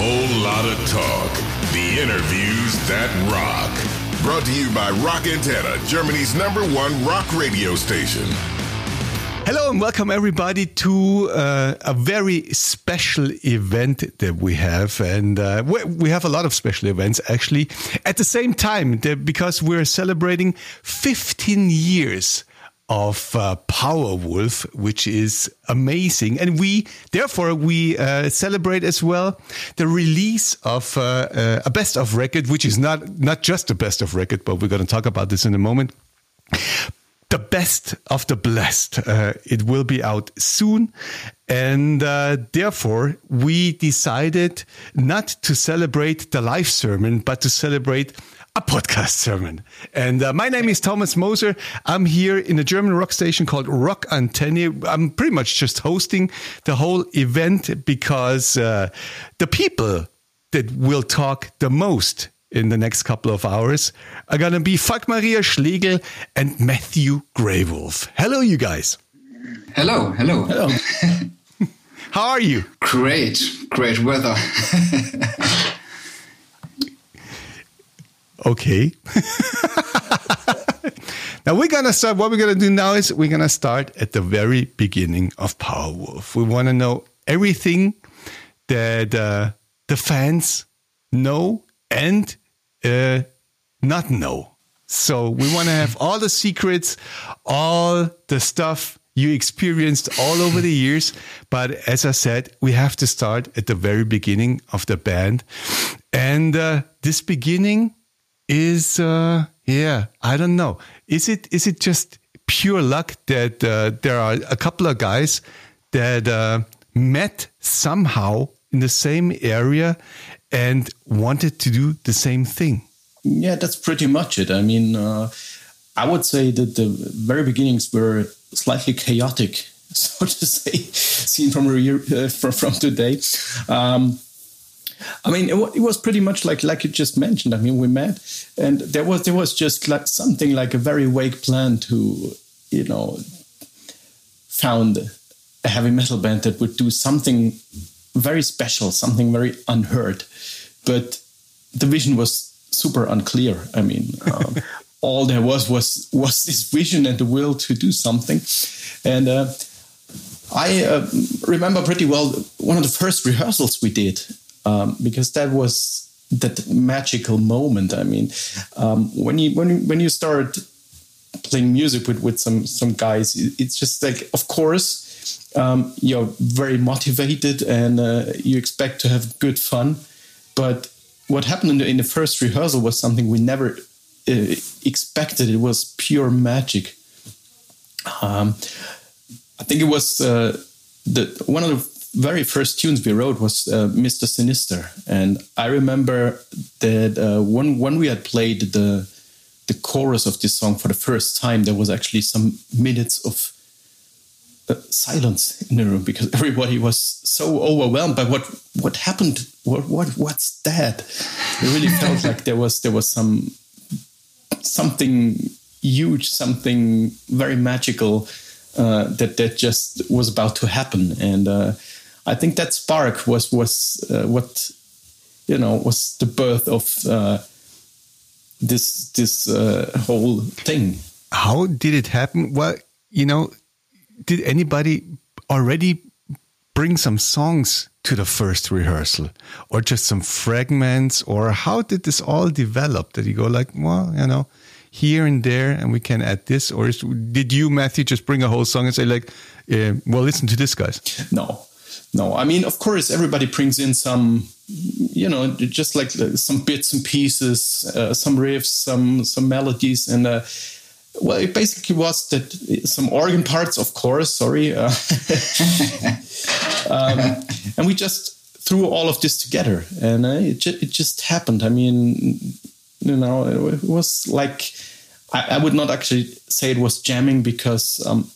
whole lot of talk. The interviews that rock. Brought to you by Rock Antenne, Germany's number one rock radio station. Hello and welcome everybody to uh, a very special event that we have, and uh, we, we have a lot of special events actually at the same time because we're celebrating 15 years of uh, Powerwolf, which is amazing. And we, therefore, we uh, celebrate as well the release of uh, uh a best of record, which is not not just a best of record, but we're going to talk about this in a moment. The best of the blessed. Uh, it will be out soon. And uh, therefore, we decided not to celebrate the live sermon, but to celebrate a podcast sermon. And uh, my name is Thomas Moser. I'm here in a German rock station called Rock Antenne. I'm pretty much just hosting the whole event because uh, the people that will talk the most in the next couple of hours are going to be Falk Maria Schlegel and Matthew Greywolf. Hello, you guys. Hello, hello. Hello. How are you? Great, great weather. Okay. now we're gonna start. What we're gonna do now is we're gonna start at the very beginning of Powerwolf. We want to know everything that uh, the fans know and uh, not know. So we want to have all the secrets, all the stuff you experienced all over the years. But as I said, we have to start at the very beginning of the band. And uh, this beginning is uh, yeah i don't know. Is it is it just pure luck that uh, there are a couple of guys that uh, met somehow in the same area and wanted to do the same thing? Yeah that's pretty much it. I mean uh, i would say that the very beginnings were slightly chaotic so to say seen from uh, from, from today. Um, I mean, it, it, was pretty much like like you just mentioned. I mean, we met, and there was there was just like something like a very vague plan to, you know, found a heavy metal band that would do something very special, something very unheard, but the vision was super unclear. I mean. Um, all there was was was this vision and the will to do something, and uh, I uh, remember pretty well one of the first rehearsals we did um, because that was that magical moment. I mean, um, when you when you, when you start playing music with with some some guys, it's just like, of course. Um, you're very motivated and uh, you expect to have good fun, but what happened in the, in the first rehearsal was something we never uh, expected. It was pure magic. Um, I think it was uh, the one of the very first tunes we wrote was uh, Mr. Sinister, and I remember that uh, when when we had played the the chorus of this song for the first time, there was actually some minutes of uh, silence in the room because everybody was so overwhelmed by what what happened. What what what's that? It really felt like there was there was some something huge, something very magical uh, that that just was about to happen, and uh, I think that spark was was uh, what you know was the birth of uh, this this uh, whole thing. How did it happen? Well, you know, did anybody already bring some songs to the first rehearsal, or just some fragments, or how did this all develop? Did you go like, well, you know? here and there and we can add this or is, did you matthew just bring a whole song and say like well listen to this guys no no i mean of course everybody brings in some you know just like some bits and pieces uh, some riffs some some melodies and uh, well it basically was that some organ parts of course sorry uh, um, and we just threw all of this together and uh, it, ju- it just happened. I mean you know it, was like I, I, would not actually say it was jamming because um,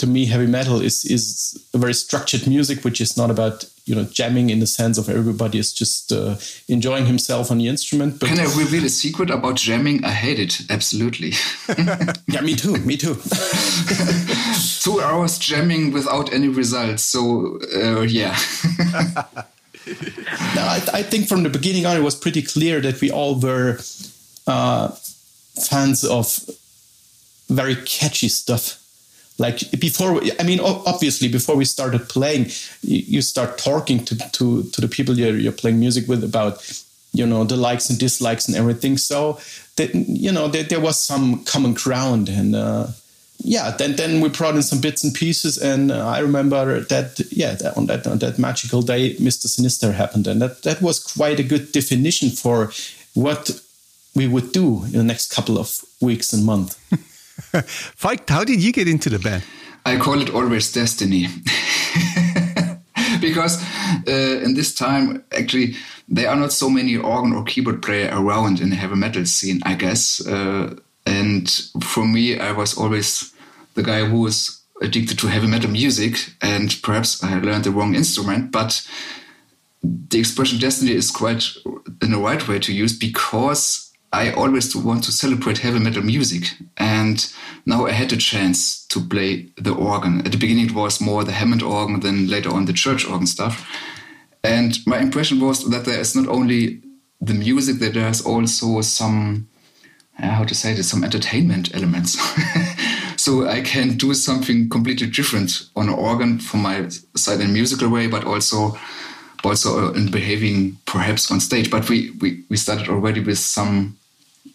to me, heavy metal is is a very structured music, which is not about you know jamming in the sense of everybody is just uh, enjoying himself on the instrument. But Can I reveal a secret about jamming? I hate it absolutely. yeah, me too. Me too. Two hours jamming without any results. So uh, yeah. no, I, I, think from the beginning on, it was pretty clear that we all were uh, fans of very catchy stuff. Like before, I mean, obviously, before we started playing, you start talking to to, to the people you're, you're playing music with about, you know, the likes and dislikes and everything. So, that, you know, there, there was some common ground, and uh, yeah, then then we brought in some bits and pieces, and uh, I remember that yeah, that, on that on that magical day, Mister Sinister happened, and that that was quite a good definition for what we would do in the next couple of weeks and months. Falk, how did you get into the band? I call it always destiny. because uh, in this time, actually, there are not so many organ or keyboard player around in the heavy metal scene, I guess. Uh, and for me, I was always the guy who was addicted to heavy metal music, and perhaps I learned the wrong instrument, but the expression destiny is quite in the right way to use because I always want to celebrate heavy metal music, and now I had the chance to play the organ. At the beginning, it was more the Hammond organ, then later on the church organ stuff. And my impression was that there is not only the music, that there's also some, uh, how to say this, some entertainment elements. so I can do something completely different on an organ from my side in a musical way, but also also in behaving perhaps on stage. But we, we, we started already with some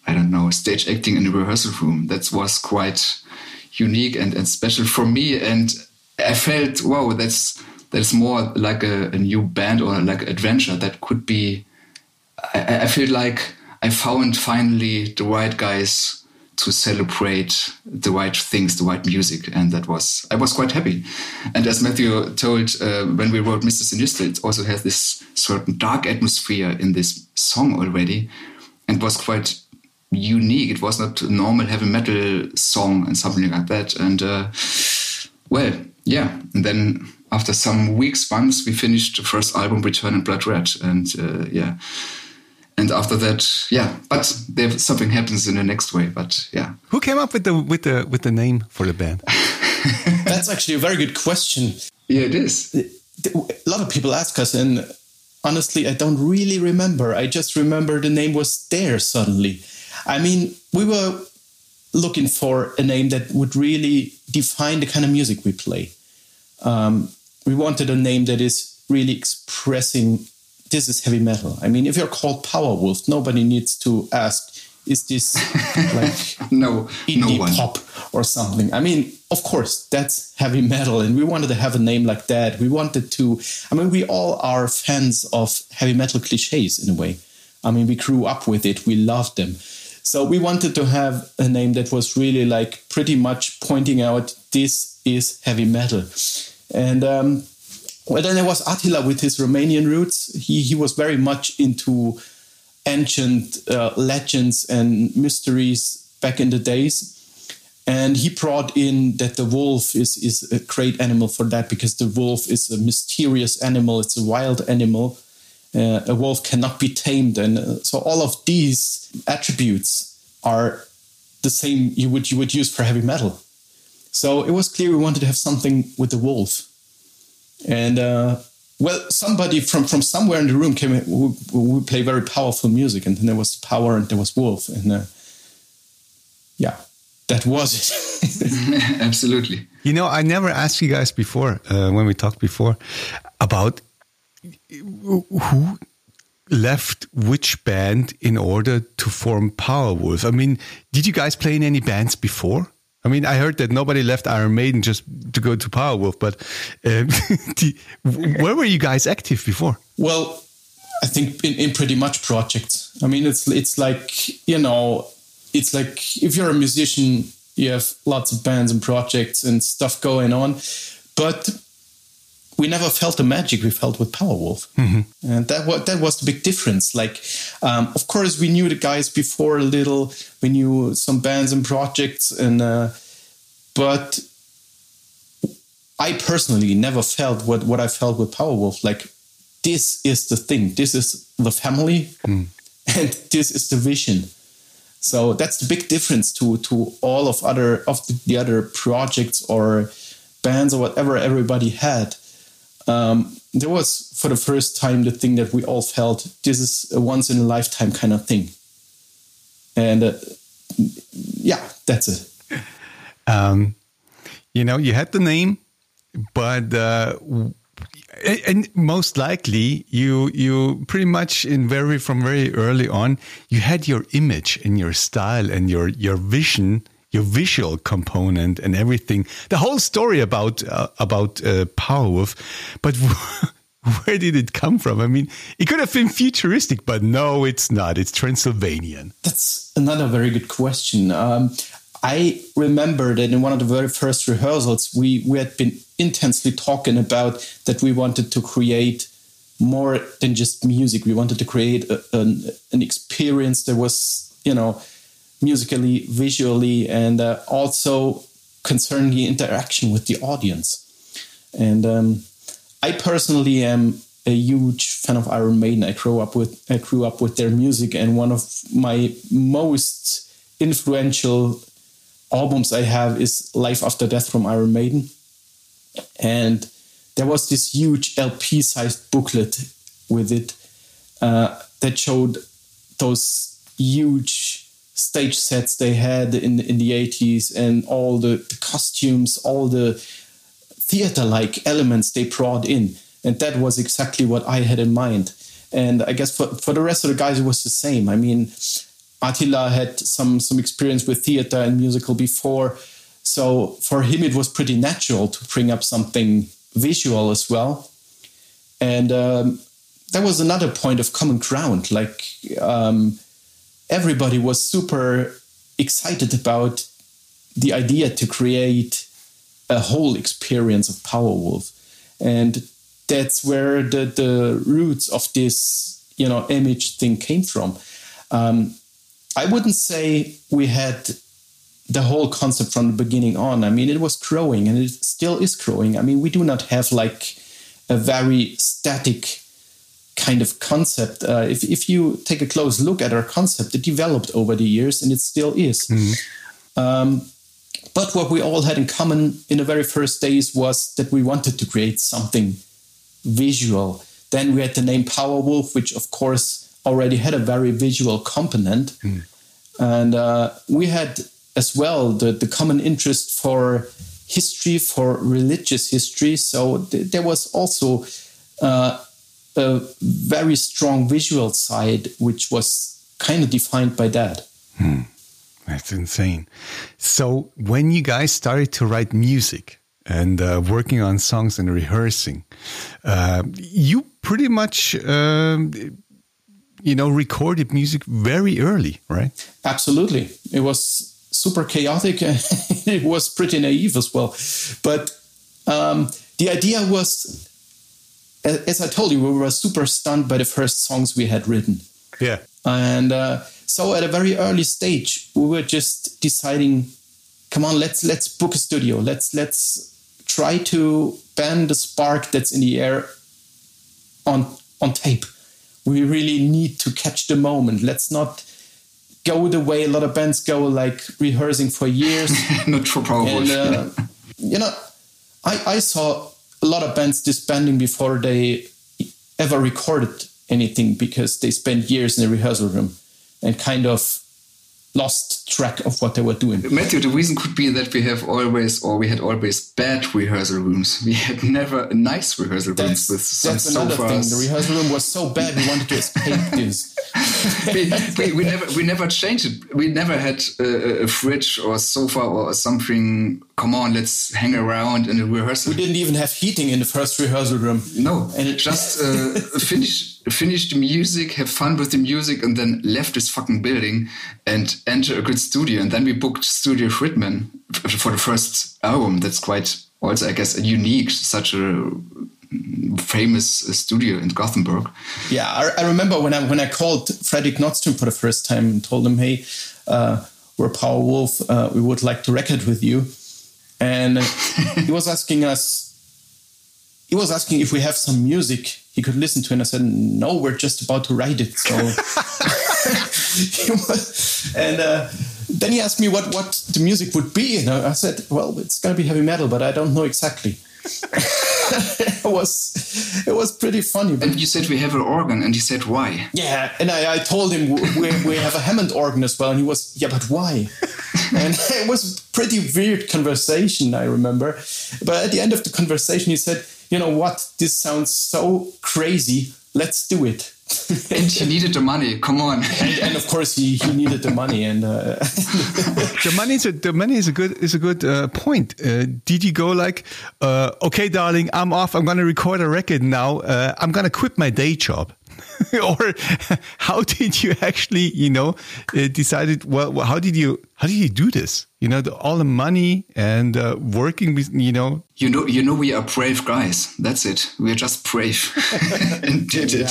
I don't know, stage acting in a rehearsal room. That was quite unique and, and special for me. And I felt, wow, that's that's more like a, a new band or like adventure that could be. I, I feel like I found finally the right guys to celebrate the right things, the right music, and that was I was quite happy. And as Matthew told uh, when we wrote Mr. Sinister, it also has this certain dark atmosphere in this song already, and was quite unique. It was not a normal heavy metal song and something like that. And uh, well, yeah. And then after some weeks, months, we finished the first album, Return in Blood Red, and uh, yeah. And after that, yeah, but there something happens in the next way. But yeah, who came up with the with the with the name for the band? That's actually a very good question. Yeah, it is. A lot of people ask us, and honestly, I don't really remember. I just remember the name was there suddenly. I mean, we were looking for a name that would really define the kind of music we play. Um, we wanted a name that is really expressing this is heavy metal. I mean, if you're called Powerwolf, nobody needs to ask, is this like no indie no pop or something? I mean, of course, that's heavy metal, and we wanted to have a name like that. We wanted to. I mean, we all are fans of heavy metal cliches in a way. I mean, we grew up with it. We loved them. So we wanted to have a name that was really like pretty much pointing out this is heavy metal. And um, well, then there was Attila with his Romanian roots. He he was very much into ancient uh, legends and mysteries back in the days. And he brought in that the wolf is, is a great animal for that because the wolf is a mysterious animal. It's a wild animal uh, a wolf cannot be tamed, and uh, so all of these attributes are the same you would you would use for heavy metal. So it was clear we wanted to have something with the wolf, and uh, well, somebody from from somewhere in the room came We, who play very powerful music, and then there was power and there was wolf, and uh, yeah, that was it. Absolutely. You know, I never asked you guys before uh, when we talked before about who left which band in order to form Powerwolf? I mean, did you guys play in any bands before? I mean, I heard that nobody left Iron Maiden just to go to Powerwolf, but um, where were you guys active before? Well, I think in, in pretty much projects. I mean, it's it's like you know, it's like if you're a musician, you have lots of bands and projects and stuff going on, but we never felt the magic we felt with Powerwolf, mm-hmm. and that was that was the big difference. Like, um, of course, we knew the guys before a little. We knew some bands and projects, and uh, but I personally never felt what what I felt with Powerwolf. Like, this is the thing. This is the family, mm. and this is the vision. So that's the big difference to to all of other of the, the other projects or bands or whatever everybody had um, there was for the first time the thing that we all felt this is a once in a lifetime kind of thing. And uh, yeah, that's it. Um, you know, you had the name, but uh, and most likely you you pretty much in very from very early on you had your image and your style and your your vision your visual component and everything. The whole story about uh, about uh, Powerwolf but where did it come from? I mean it could have been futuristic but no it's not. It's transylvanian. That's another very good question. Um, I remember that in one of the very first rehearsals, we, we had been intensely talking about that we wanted to create more than just music. We wanted to create a, an, an experience that was, you know, musically, visually, and uh, also concerning the interaction with the audience. And um, I personally am a huge fan of Iron Maiden. I grew up with I grew up with their music, and one of my most influential albums I have is Live After Death from Iron Maiden. And there was this huge LP sized booklet with it uh, that showed those huge stage sets they had in, in the 80s and all the, the costumes, all the theater like elements they brought in. And that was exactly what I had in mind. And I guess for, for the rest of the guys, it was the same. I mean, Attila had some some experience with theater and musical before, so for him it was pretty natural to bring up something visual as well, and um, that was another point of common ground. Like um, everybody was super excited about the idea to create a whole experience of Powerwolf, and that's where the the roots of this you know image thing came from. Um, I wouldn't say we had the whole concept from the beginning on. I mean, it was growing and it still is growing. I mean, we do not have like a very static kind of concept. Uh, if, if you take a close look at our concept, it developed over the years and it still is. Mm-hmm. Um, but what we all had in common in the very first days was that we wanted to create something visual. Then we had the name Powerwolf, which of course already had a very visual component. Mm. And uh, we had as well the, the common interest for history, for religious history. So th- there was also uh, a very strong visual side, which was kind of defined by that. Hmm. That's insane. So when you guys started to write music and uh, working on songs and rehearsing, uh, you pretty much um, you know, recorded music very early, right? Absolutely. It was super chaotic. it was pretty naive as well. But um, the idea was, as I told you, we were super stunned by the first songs we had written. Yeah. And uh, so at a very early stage, we were just deciding, come on, let's let's book a studio. Let's let's try to ban the spark that's in the air on on tape we really need to catch the moment. Let's not go the way a lot of bands go, like rehearsing for years. not for And, uh, you know, I, I saw a lot of bands disbanding before they ever recorded anything because they spent years in the rehearsal room and kind of lost track of what they were doing. Matthew, the reason could be that we have always, or we had always bad rehearsal rooms. We had never nice rehearsal rooms with some That's another sofas. thing. The rehearsal room was so bad, we wanted to escape this. we, we, we, never we never changed it. We never had a, a fridge or a sofa or something. Come on, let's hang around in a rehearsal. We didn't even have heating in the first rehearsal room. No, and just uh, finish finish the music, have fun with the music, and then left this fucking building and enter a good studio. And then we booked Studio Fredman for the first album. That's quite also, I guess, a unique such a famous studio in Gothenburg. Yeah, I, I, remember when I when I called Fredrik Nordström for the first time and told him, "Hey, uh, we're Powerwolf. Uh, we would like to record with you," and he was asking us. He was asking if we have some music he could listen to, and I said, "No, we're just about to write it." So, and uh, then he asked me what what the music would be, and I said, "Well, it's going to be heavy metal, but I don't know exactly." it was it was pretty funny. And you said we have an organ, and he said why? Yeah, and I, I told him we, we have a Hammond organ as well, and he was yeah, but why? and it was pretty weird conversation. I remember, but at the end of the conversation, he said, "You know what? This sounds so crazy. Let's do it." and he needed the money. Come on. and, and, of course, he, he needed the money. And uh, the money is a, the money is a good is a good uh, point. Uh, did you go like, uh, okay, darling, I'm off. I'm going to record a record now. Uh, I'm going to quit my day job. or how did you actually, you know, uh, decided? Well, how did you how did you do this? You know, the, all the money and uh, working with, you know. You know, you know, we are brave guys. That's it. We are just brave and did it.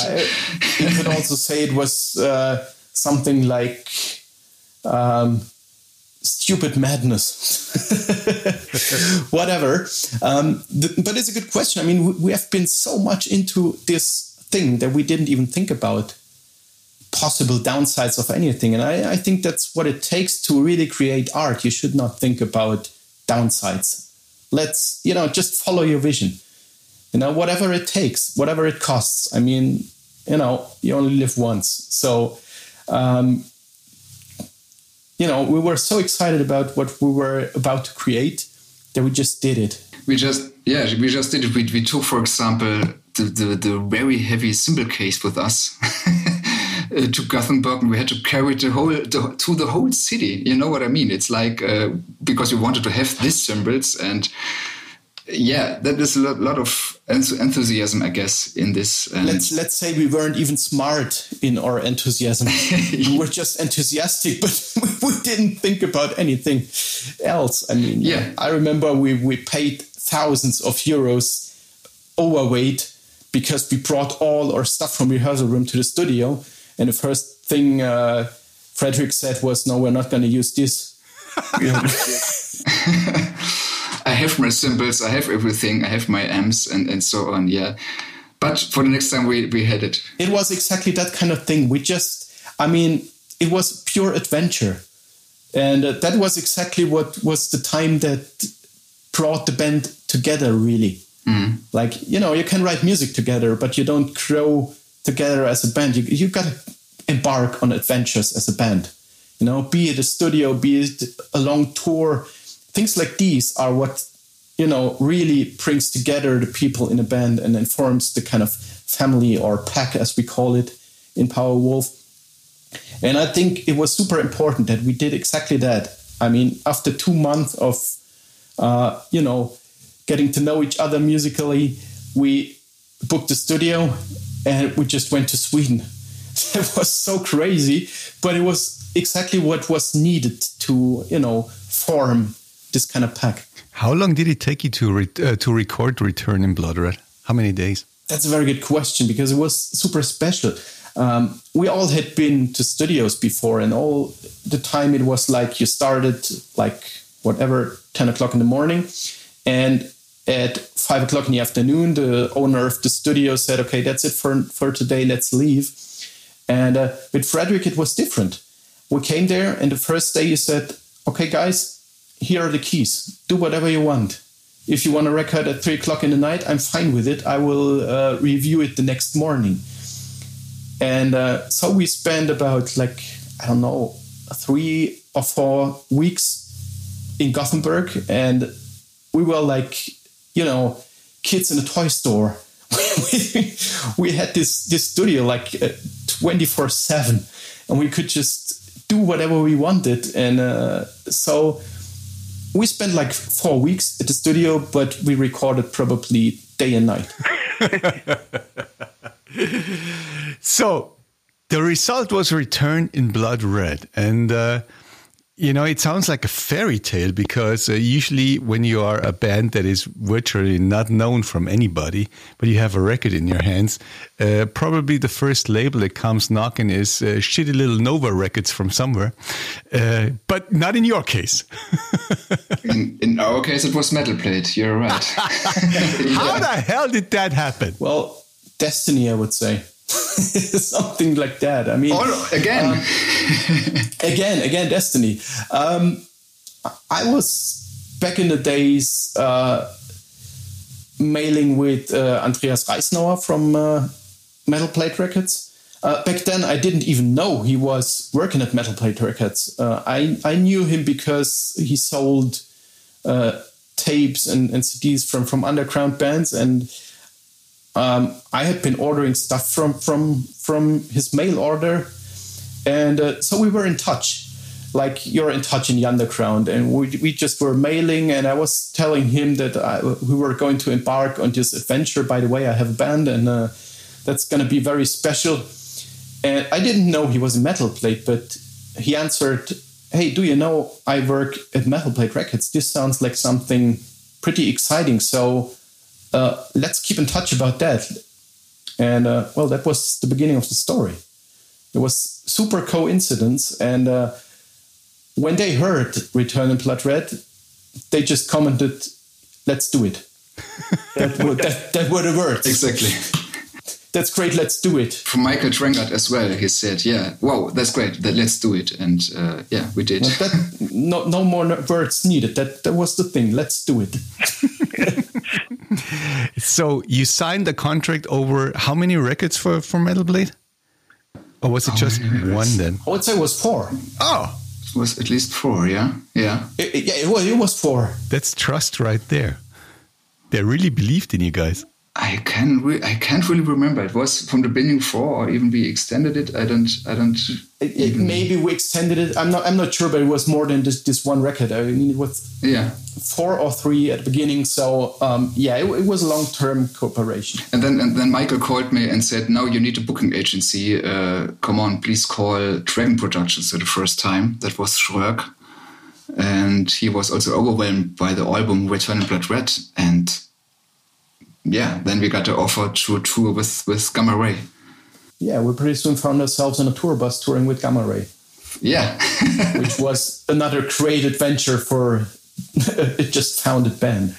You could also say it was uh, something like. Um, stupid madness. Whatever. Um, the, but it's a good question. I mean, we, we have been so much into this thing that we didn't even think about possible downsides of anything. And I, I, think that's what it takes to really create art. You should not think about downsides. Let's, you know, just follow your vision. You know, whatever it takes, whatever it costs. I mean, you know, you only live once. So, um, you know, we were so excited about what we were about to create that we just did it. We just, yeah, we just did it. We, we took, for example, the, the, the very heavy cymbal case with us uh, to Gothenburg, and we had to carry the whole the, to the whole city. You know what I mean? It's like uh, because we wanted to have these cymbals and yeah, that is a lot, lot of enthusiasm, I guess, in this. And let's let's say we weren't even smart in our enthusiasm. we were just enthusiastic, but we didn't think about anything else. I mean, yeah, I remember we we paid thousands of euros overweight because we brought all our stuff from rehearsal room to the studio. And the first thing uh, Fredrik said was, "No, we're not going to use this." I have my cymbals, I have everything, I have my amps, and and so on. Yeah, but for the next time we we had it. It was exactly that kind of thing. We just, I mean, it was pure adventure, and uh, that was exactly what was the time that brought the band together. Really, Mm. Like, you know, you can write music together, but you don't grow together as a band. You, you got to embark on adventures as a band. You know, be it a studio, be it a long tour. Things like these are what, you know, really brings together the people in a band and informs the kind of family or pack, as we call it in Powerwolf. And I think it was super important that we did exactly that. I mean, after two months of, uh, you know, getting to know each other musically, we booked a studio and we just went to Sweden. it was so crazy, but it was exactly what was needed to, you know, form this kind of pack. How long did it take you to re uh, to record Return in Blood Red? How many days? That's a very good question because it was super special. Um, we all had been to studios before, and all the time it was like you started like whatever ten o'clock in the morning, and at five o'clock in the afternoon, the owner of the studio said, "Okay, that's it for for today. Let's leave." And uh, with Fredrik, it was different. We came there, and the first day he said, "Okay, guys, here are the keys. Do whatever you want. If you want a record at three o'clock in the night, I'm fine with it. I will uh, review it the next morning." And uh, so we spent about like I don't know three or four weeks in Gothenburg, and we were like you know, kids in a toy store. we, had this this studio like uh, 24 7 and we could just do whatever we wanted. And uh, so we spent like four weeks at the studio but we recorded probably day and night. So the result was returned in blood red. And uh, you know, it sounds like a fairy tale because uh, usually when you are a band that is virtually not known from anybody, but you have a record in your hands, uh, probably the first label that comes knocking is uh, shitty little Nova records from somewhere. Uh, but not in your case. in, in, our case, it was Metal Blade. You're right. How the hell did that happen? Well, destiny, I would say. something like that. I mean, oh, again, um, again, again, Destiny. Um, I was back in the days. Uh, mailing with uh, Andreas Reisnauer from uh, Metal Blade Records. Uh, back then, I didn't even know he was working at Metal Blade Records. Uh, I I knew him because he sold uh, tapes and, and CDs from from underground bands, and um, I had been ordering stuff from from from his mail order, and uh, so we were in touch. Like you're in touch in the underground and we, we just were mailing and i was telling him that I, we were going to embark on this adventure. By the way i have a band and uh, that's going to be very special. And i didn't know he was metal blade but he answered hey do you know i work at metal blade records. This sounds like something pretty exciting. So uh, let's keep in touch about that and uh, well that was the beginning of the story it was super coincidence and uh, when they heard Return in Blood Red, they just commented, "Let's do it." that, were, that, that were the words. Exactly. That's great. Let's do it. From Michael Trengert as well, he said, "Yeah, wow, that's great. That, let's do it." And uh, yeah, we did. That, no, no more words needed. That that was the thing. Let's do it. so you signed the contract over how many records for for Metal Blade? Or was it just one then? I would say it was four. Oh, was at least four. Yeah, yeah, it, it, yeah. It was. It was four. That's trust right there. They really believed in you guys. I can re- I can't really remember. It was from the beginning four, or even we extended it. I don't. I don't. It, it, maybe we extended it. I'm not. I'm not sure, but it was more than just this one record. I mean, it was yeah four or three at the beginning. So um, yeah, it, it was a long term cooperation. And then and then Michael called me and said, "Now you need a booking agency. Uh, come on, please call Dragon Productions." For the first time, that was Schröck. And he was also overwhelmed by the album Return in Blood Red and yeah, then we got the offer to tour with, with Gamma Ray. Yeah, we pretty soon found ourselves in a tour bus touring with Gamma Ray. Yeah. which was another great adventure for it just founded band.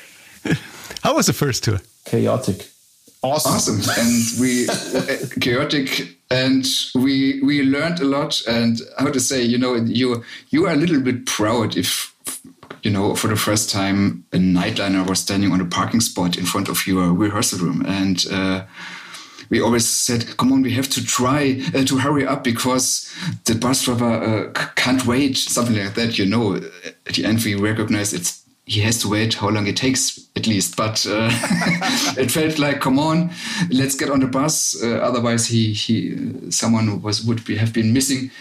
How was the first tour? Chaotic. Awesome. Awesome. and we chaotic and we we learned a lot and how to say, you know, you you are a little bit proud if you know, for the first time, a nightliner was standing on a parking spot in front of your rehearsal room. And uh, we always said, come on, we have to try uh, to hurry up because the bus driver uh, can't wait, something like that. You know, at the end, we recognize it's he has to wait how long it takes at least but uh, it felt like come on let's get on the bus uh, otherwise he he someone was would be have been missing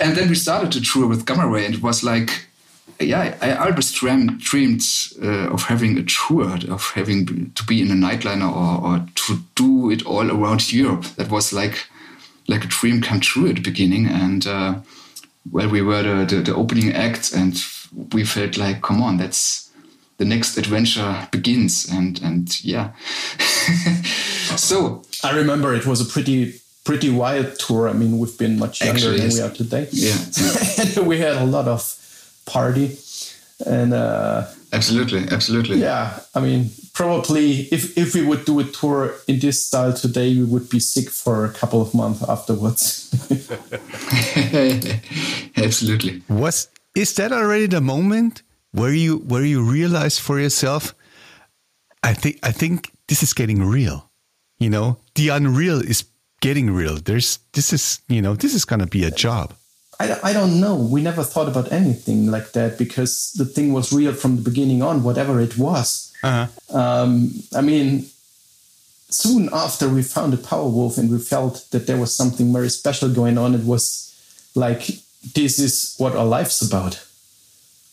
and then we started to tour with gamma ray and it was like yeah, I always dreamed, dreamed uh, of having a tour, of having to be in a nightliner or, or to do it all around Europe. That was like like a dream come true at the beginning. And uh, well, we were the, the, the opening act, and we felt like, come on, that's the next adventure begins. And and yeah, so I remember it was a pretty pretty wild tour. I mean, we've been much younger Actually, than yes. we are today. Yeah, we had a lot of party. And uh, absolutely absolutely. yeah i mean probably if if we would do a tour in this style today we would be sick for a couple of months afterwards. Absolutely. Was is that already the moment where you where you realize for yourself i think i think this is getting real you know? The unreal is getting real. There's this is you know this is going to be a job I, I don't know. We never thought about anything like that because the thing was real from the beginning on, whatever it was. Uh-huh. Um, I mean, soon after we founded Powerwolf and we felt that there was something very special going on, it was like, this is what our life's about.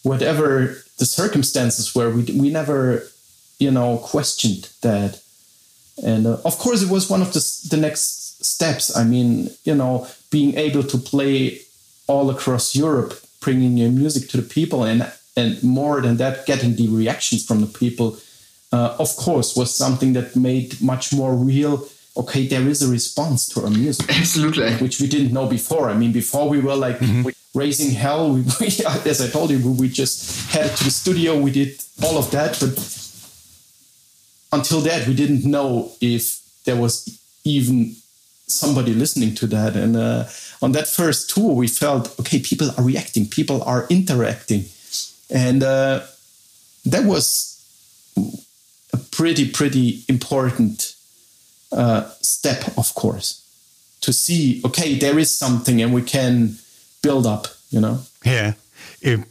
Whatever the circumstances were, we, we never, you know, questioned that. And uh, of course, it was one of the, the next steps. I mean, you know, being able to play all across Europe, bringing your music to the people, and and more than that, getting the reactions from the people, uh, of course, was something that made much more real. Okay, there is a response to our music, absolutely, which we didn't know before. I mean, before we were like mm-hmm. raising hell. We, we, as I told you, we just headed to the studio. We did all of that, but until that, we didn't know if there was even somebody listening to that. And uh, on that first tour, we felt okay, people are reacting, people are interacting, and uh, that was a pretty, pretty important uh, step, of course, to see, okay, there is something and we can build up, you know? Yeah. If,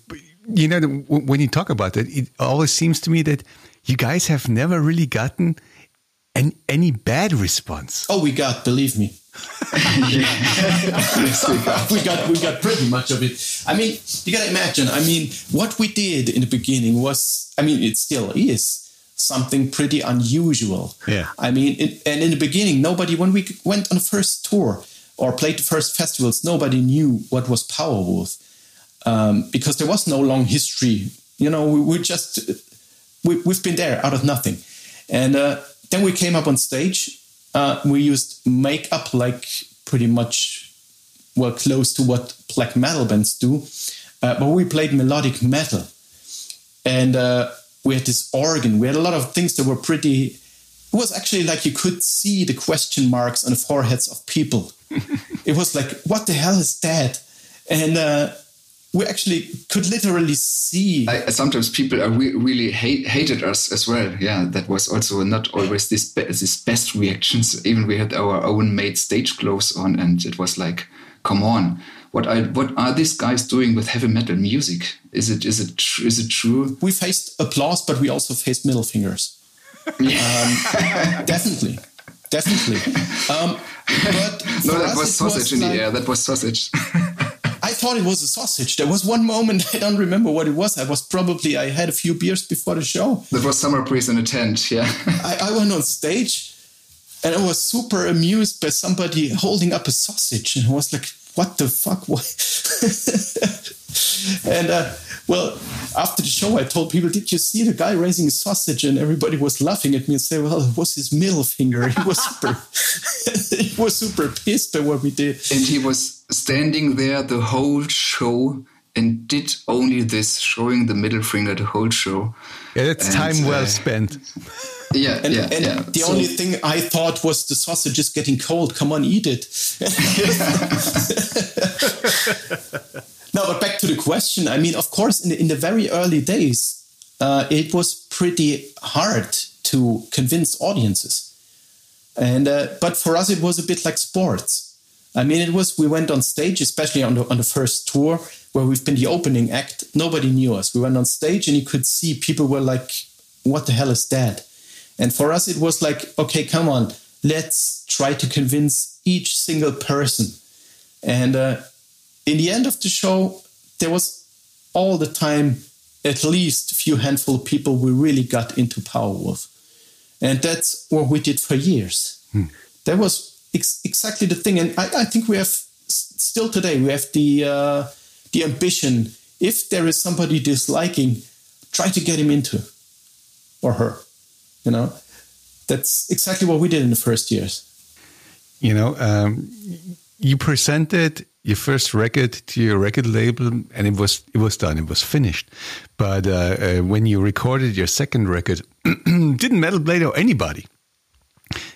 you know, when you talk about it, it always seems to me that you guys have never really gotten an, any bad response. Oh, we got, believe me. we got we got pretty much of it. I mean, you gotta imagine. I mean, what we did in the beginning was, I mean, it still is something pretty unusual. Yeah. I mean, it, and in the beginning, nobody when we went on the first tour or played the first festivals, nobody knew what was Powerwolf um, because there was no long history. You know, we, we just we, we've been there out of nothing, and uh, then we came up on stage uh, we used makeup like pretty much well close to what black metal bands do, uh, but we played melodic metal, and uh, we had this organ. We had a lot of things that were pretty. It was actually like you could see the question marks on the foreheads of people. it was like, what the hell is that? And uh, we actually could literally see. I, sometimes people are re really hate, hated us as well. Yeah, that was also not always this be this best reactions. Even we had our own made stage clothes on, and it was like, come on, what are what are these guys doing with heavy metal music? Is it is it is it true? We faced applause, but we also faced middle fingers. um, definitely, definitely. Um, but no, that was sausage was in like, the air. That was sausage. Thought it was a sausage. There was one moment I don't remember what it was. I was probably I had a few beers before the show. That was summer breeze in a tent. Yeah. I, I went on stage, and I was super amused by somebody holding up a sausage, and I was like, "What the fuck?" What? and uh, well, after the show, I told people, "Did you see the guy raising a sausage?" And everybody was laughing at me and say, "Well, it was his middle finger. He was super, he was super pissed by what we did." And he was standing there the whole show and did only this, showing the middle finger the whole show. Yeah, that's and, time well uh, spent. Yeah, and, yeah, and yeah. The so, only thing I thought was the sausage is getting cold. Come on, eat it. no, but back to the question. I mean, of course, in the, in the very early days, uh, it was pretty hard to convince audiences. And uh, but for us, it was a bit like sports. I mean, it was we went on stage, especially on the on the first tour where we've been the opening act. Nobody knew us. We went on stage, and you could see people were like, "What the hell is that?" And for us, it was like, "Okay, come on, let's try to convince each single person." And uh, in the end of the show, there was all the time at least a few handful of people we really got into power Powerwolf. And that's what we did for years. Hmm. That was ex- exactly the thing. And I, I, think we have still today, we have the, uh, the ambition. If there is somebody disliking, try to get him into or her, you know, that's exactly what we did in the first years. You know, um, you presented your first record to your record label and it was it was done it was finished but uh, uh, when you recorded your second record didn't metal blade or anybody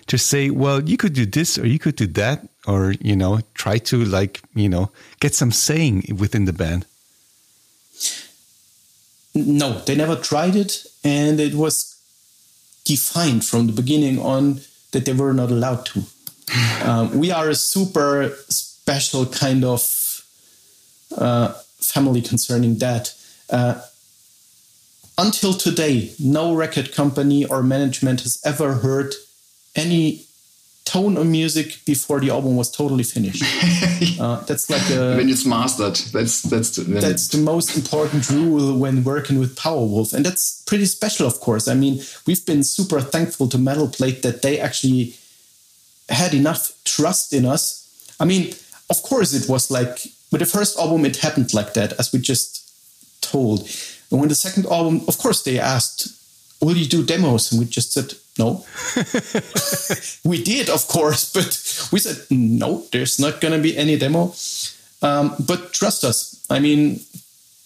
just say well you could do this or you could do that or you know try to like you know get some saying within the band no they never tried it and it was defined from the beginning on that they were not allowed to um, we are a super special kind of uh, family concerning that. Uh, until today, no record company or management has ever heard any tone of music before the album was totally finished. uh, that's like a, when it's mastered. That's that's the, that's the most important rule when working with Powerwolf, and that's pretty special, of course. I mean, we've been super thankful to Metal Blade that they actually had enough trust in us. I mean, of course, it was like with the first album, it happened like that, as we just told. And when the second album, of course, they asked, Will you do demos? And we just said, No. we did, of course, but we said, No, there's not going to be any demo. Um, but trust us. I mean,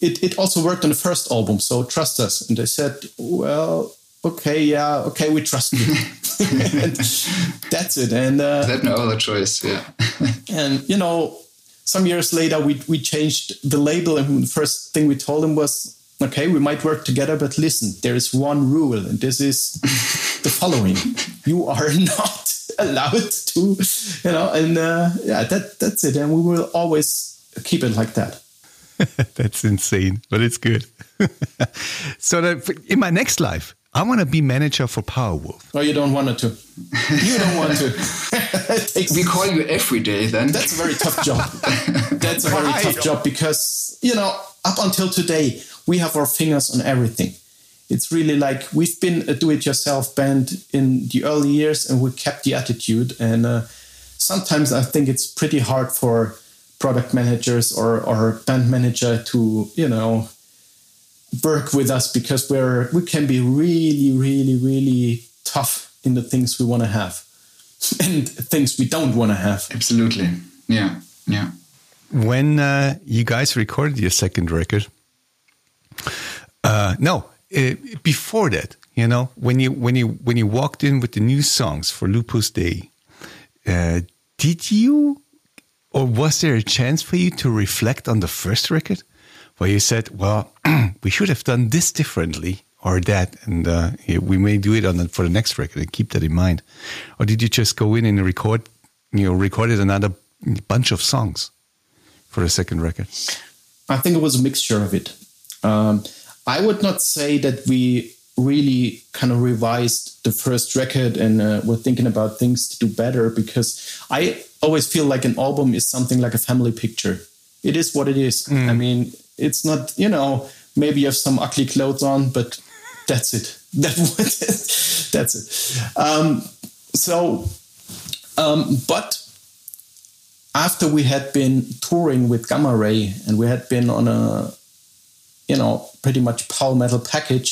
it, it also worked on the first album, so trust us. And they said, Well, okay, yeah, okay, we trust you. and that's it. And uh, they had no other choice, yeah. and you know, some years later, we we changed the label, and the first thing we told them was, okay, we might work together, but listen, there is one rule, and this is the following: you are not allowed to, you know, and uh, yeah, that that's it, and we will always keep it like that. that's insane, but it's good. so that in my next life, I want to be manager for Powerwolf. Oh, you don't want to. You don't want to. we call you every day then. That's a very tough job. That's a very tough job because, you know, up until today, we have our fingers on everything. It's really like we've been a do it yourself band in the early years and we kept the attitude. And uh, sometimes I think it's pretty hard for product managers or, or band manager to, you know, work with us because we're we can be really really really tough in the things we want to have and things we don't want to have absolutely yeah yeah when uh, you guys recorded your second record uh, no uh, before that you know when you when you when you walked in with the new songs for Lupus Dei, uh, did you or was there a chance for you to reflect on the first record where you said, well, we should have done this differently or that, and uh, we may do it on the, for the next record and keep that in mind? Or did you just go in and record, you know, recorded another bunch of songs for the second record? I think it was a mixture of it. Um, I would not say that we really kind of revised the first record and uh, were thinking about things to do better because I always feel like an album is something like a family picture. It is what it is. Mm. I mean, it's not, you know, maybe you have some ugly clothes on, but that's it. That that's it. Um, so, um, but after we had been touring with Gamma Ray and we had been on a, you know, pretty much power metal package,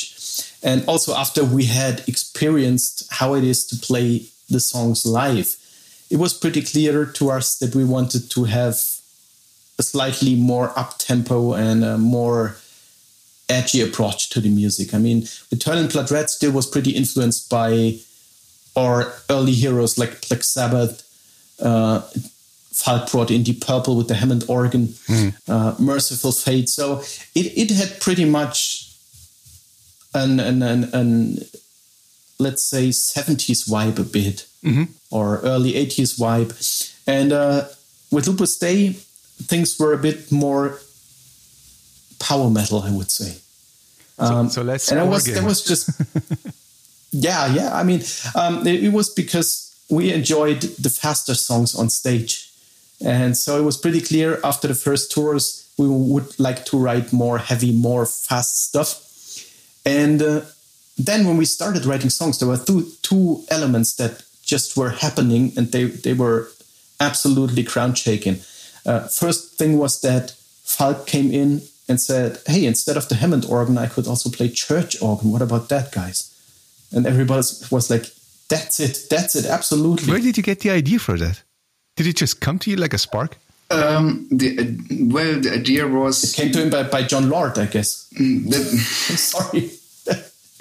and also after we had experienced how it is to play the songs live, it was pretty clear to us that we wanted to have a slightly more up tempo and a more edgy approach to the music. I mean, Return in Bloodred still was pretty influenced by our early heroes like Black Sabbath. Uh, Falk brought in Deep Purple with the Hammond organ, mm. uh, Mercyful Fate. So it, it had pretty much an, an, an, an let's say 70s vibe a bit mm-hmm. or early 80s vibe. And uh, with Lupus Dei, things were a bit more power metal, I would say. Um, so, so, let's. And it was that was just. yeah, yeah. I mean, um, it, it, was because we enjoyed the faster songs on stage, and so it was pretty clear after the first tours we would like to write more heavy, more fast stuff. And uh, then when we started writing songs, there were two two elements that just were happening, and they they were absolutely ground shaking. Uh, first thing was that Falk came in and said, "Hey, instead of the Hammond organ, I could also play church organ. What about that, guys?" And everybody was like, "That's it, that's it, absolutely." Where did you get the idea for that? Did it just come to you like a spark? Um, the, uh, well, the idea was it came to him by, by Jon Lord, I guess. Mm, that, sorry.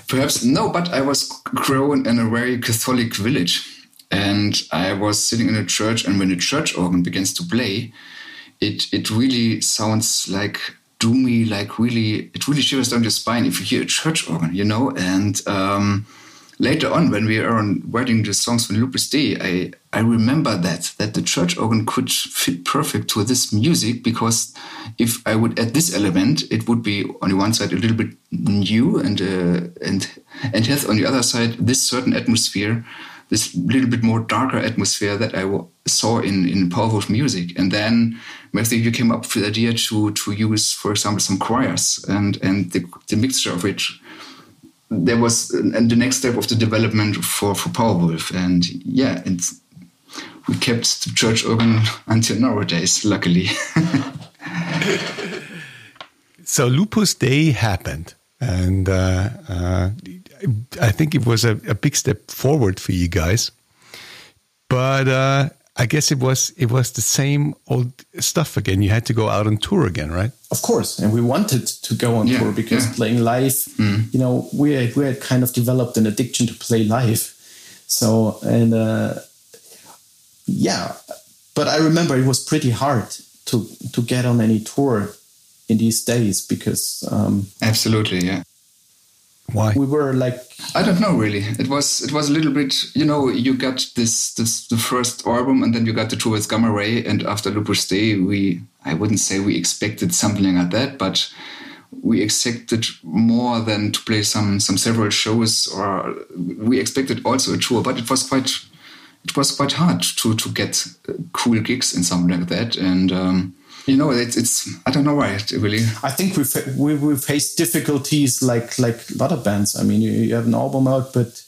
Perhaps no, but I was grown in a very Catholic village, and I was sitting in a church, and when the church organ begins to play, it it really sounds like doomy, like really it really shivers down your spine if you hear a church organ, you know. And um, later on, when we are writing the songs for Lupus Dei, I I remember that that the church organ could fit perfect to this music because if I would add this element, it would be on the one side a little bit new and uh, and and has on the other side this certain atmosphere this little bit more darker atmosphere that I saw in in Powerwolf music. And then Matthew, you came up with the idea to to use, for example, some choirs and and the, the mixture of which there was and the next step of the development for for Powerwolf. And yeah, and we kept the church organ until nowadays, luckily. so Lupus Dei happened. And uh, uh, I think it was a, a, big step forward for you guys. But uh, I guess it was it was the same old stuff again. You had to go out on tour again, right? Of course, and we wanted to go on yeah, tour because yeah. playing live, mm. you know, we had, we had kind of developed an addiction to play live. So and uh, yeah, but I remember it was pretty hard to to get on any tour in these days because um, absolutely, yeah. Why? We were like I don't know really. It was it was a little bit you know you got this this the first album and then you got the tour with Gamma Ray and after Lupus Dei we I wouldn't say we expected something like that but we expected more than to play some some several shows or we expected also a tour but it was quite it was quite hard to to get cool gigs and something like that and um, you know it's, it's i don't know why it really i think we we we faced difficulties like like a lot of bands. I mean you, you have an album out but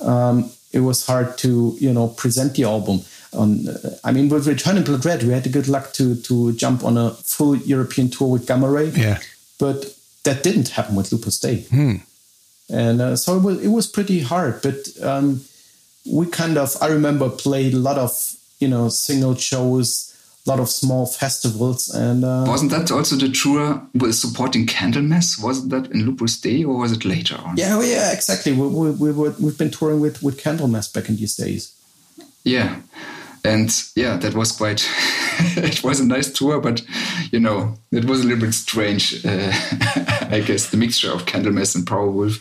um, it was hard to you know present the album on uh, i mean with Return in Bloodred we had the good luck to to jump on a full european tour with gamma ray. Yeah. But that didn't happen with Lupus Dei hmm. and uh, so it was, it was pretty hard but um, we kind of i remember played a lot of you know single shows a lot of small festivals. And uh, wasn't that also the tour with supporting Candlemass? Wasn't that in Lupus Dei or was it later on? Yeah, yeah, exactly. We, we, we were, we've been touring with with Candlemass back in these days. Yeah, and yeah, that was quite. it was a nice tour, but you know, it was a little bit strange. Uh, I guess the mixture of Candlemass and Powerwolf.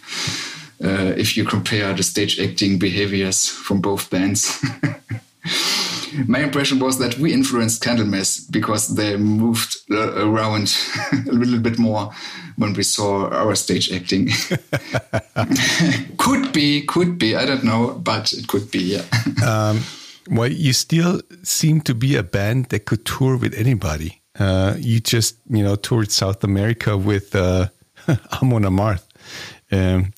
Uh, if you compare the stage acting behaviors from both bands. my impression was that we influenced Candlemass because they moved uh, around a little bit more when we saw our stage acting. could be, could be, I don't know, but it could be, yeah. Um, well, you still seem to be a band that could tour with anybody. Uh, you just, you know, toured South America with uh, Amon Amarth, um,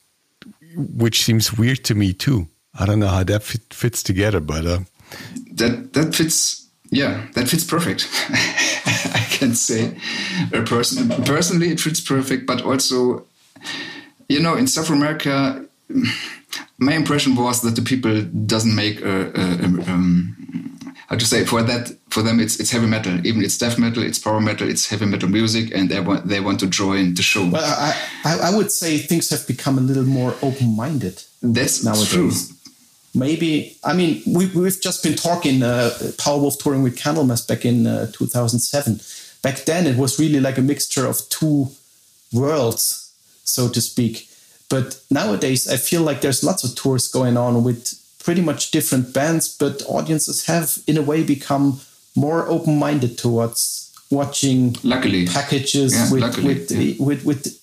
which seems weird to me too. I don't know how that fit, fits together, but uh, that that fits yeah that fits perfect. I can say a person personally it fits perfect but also you know in south america my impression was that the people doesn't make a, a, a um, how to say for that for them it's it's heavy metal. Even it's death metal it's power metal it's heavy metal music and they want they want to join the show. Well i i would say things have become a little more open-minded that's nowadays. true maybe i mean we, we've just been talking uh, powerwolf touring with candlemass back in uh, 2007 back then it was really like a mixture of two worlds so to speak. But nowadays i feel like there's lots of tours going on with pretty much different bands but audiences have in a way become more open-minded towards watching luckily. packages yeah, with, luckily, with, yeah. with with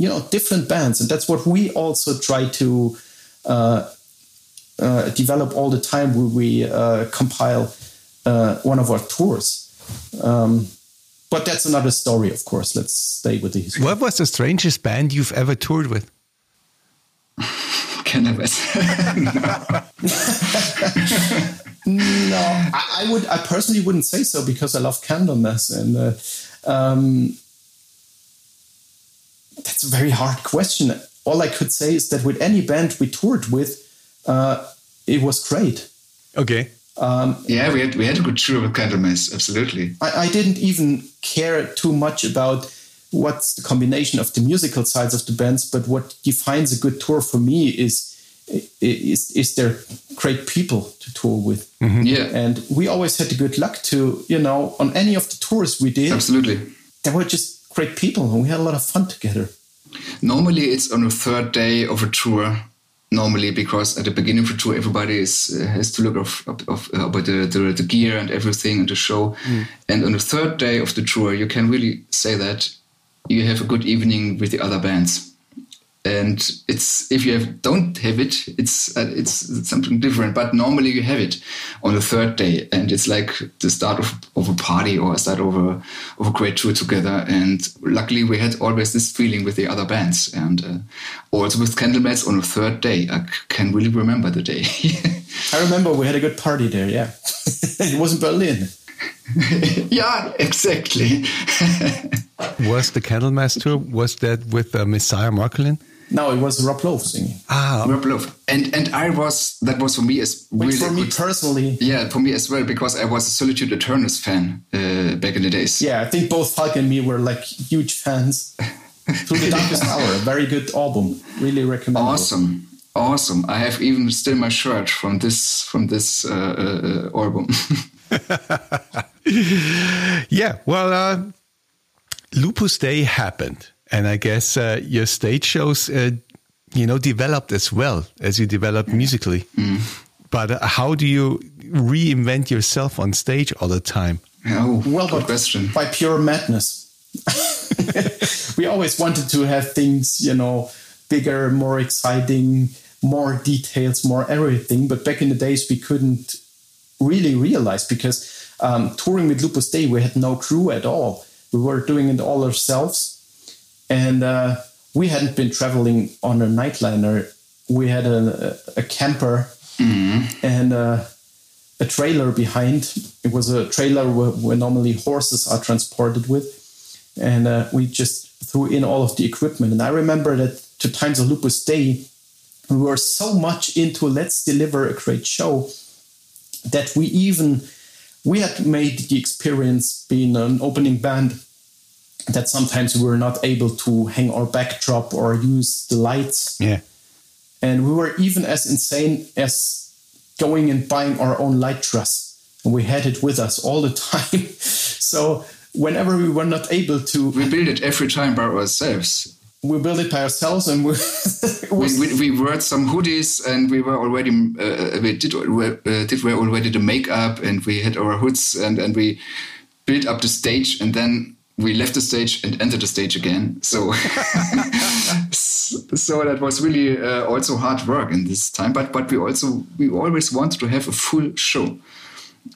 you know different bands. And that's what we also try to uh, develop all the time. We, we uh, compile uh, one of our tours. Um, but that's another story, of course. Let's stay with the history. What was the strangest band you've ever toured with? Cannabis. no, I, I, would. I personally wouldn't say so because I love Candlemass, and uh, um, that's a very hard question. All I could say is that with any band we toured with, uh, it was great. Okay. Um, yeah, we had we had a good tour with Candlemass, absolutely. I, I, didn't even care too much about what's the combination of the musical sides of the bands, but what defines a good tour for me is is is there great people to tour with. Mm-hmm. Yeah, and we always had the good luck to you know on any of the tours we did. Absolutely, there were just great people, and we had a lot of fun together. Normally, it's on the third day of a tour normally because at the beginning of the tour everybody is uh, has to look of, of, of uh, about the, the, the gear and everything and the show mm. and on the third day of the tour you can really say that you have a good evening with the other bands and it's if you have, don't have it it's uh, it's something different but normally you have it on the third day. And it's like the start of, of a party or a start of a, of a great tour together. And luckily we had always this feeling with the other bands. And uh, also with candlemass on the third day i can really remember the day. I remember we had a good party there yeah. It was in berlin. Yeah exactly. Was the candlemass tour was that with uh, messiah marcolin no, it was Rob Lowe singing. Ah, Rob Lowe, and and I was that was for me as really for me good. personally. Yeah, for me as well because I was a Solitude Aeturnus fan uh, back in the days. Yeah, I think both Falk and me were like huge fans. Through the Darkest Hour, a very good album. Really recommend. Awesome, awesome. I have even still my shirt from this from this uh, uh, album. yeah, well, uh, Lupus Dei happened, and I guess uh, your stage shows, uh, you know, developed as well as you developed musically. Mm. But uh, how do you reinvent yourself on stage all the time? Oh, well, good question. By pure madness. we always wanted to have things, you know, bigger, more exciting, more details, more everything. But back in the days, we couldn't really realize because um, touring with Lupus Dei, we had no crew at all. We were doing it all ourselves. And uh, we hadn't been traveling on a nightliner. We had a, a camper mm-hmm. and uh, a trailer behind. It was a trailer where, where normally horses are transported with. And uh, we just threw in all of the equipment. And I remember that to Times of Lupus Dei, we were so much into let's deliver a great show that we even we had made the experience being an opening band that sometimes we were not able to hang our backdrop or use the lights. Yeah. And we were even as insane as going and buying our own light truss. And we had it with us all the time. so whenever we were not able to. We build it every time by ourselves we built it by ourselves and we we, we, we wore some hoodies and we were already uh, we did uh, did wear already the makeup and we had our hoods and and we built up the stage and then we left the stage and entered the stage again so so that was really uh, also hard work in this time but but we also we always wanted to have a full show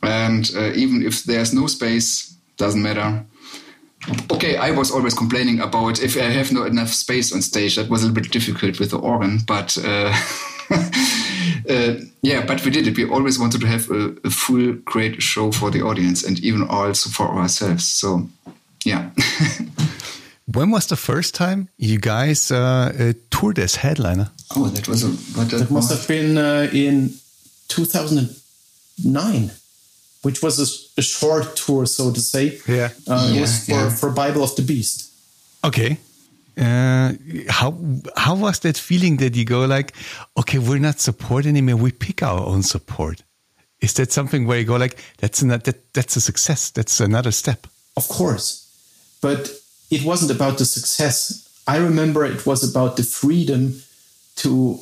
and uh, even if there's no space doesn't matter okay, I was always complaining about if I have not enough space on stage. That was a little bit difficult with the organ, but uh, uh, yeah, but we did it. We always wanted to have a, a, full, great show for the audience and even also for ourselves. So, yeah. when was the first time you guys uh, uh toured as headliner? Oh, that was a. That, that must have been uh, in 2009 which was a, a, short tour, so to say. Yeah, uh, yeah it was for, yeah. for Bible of the Beast. Okay. Uh, how how was that feeling that you go like, okay, we're not support anymore, we pick our own support? Is that something where you go like, that's not that that's a success, that's another step? Of course, but it wasn't about the success. I remember it was about the freedom to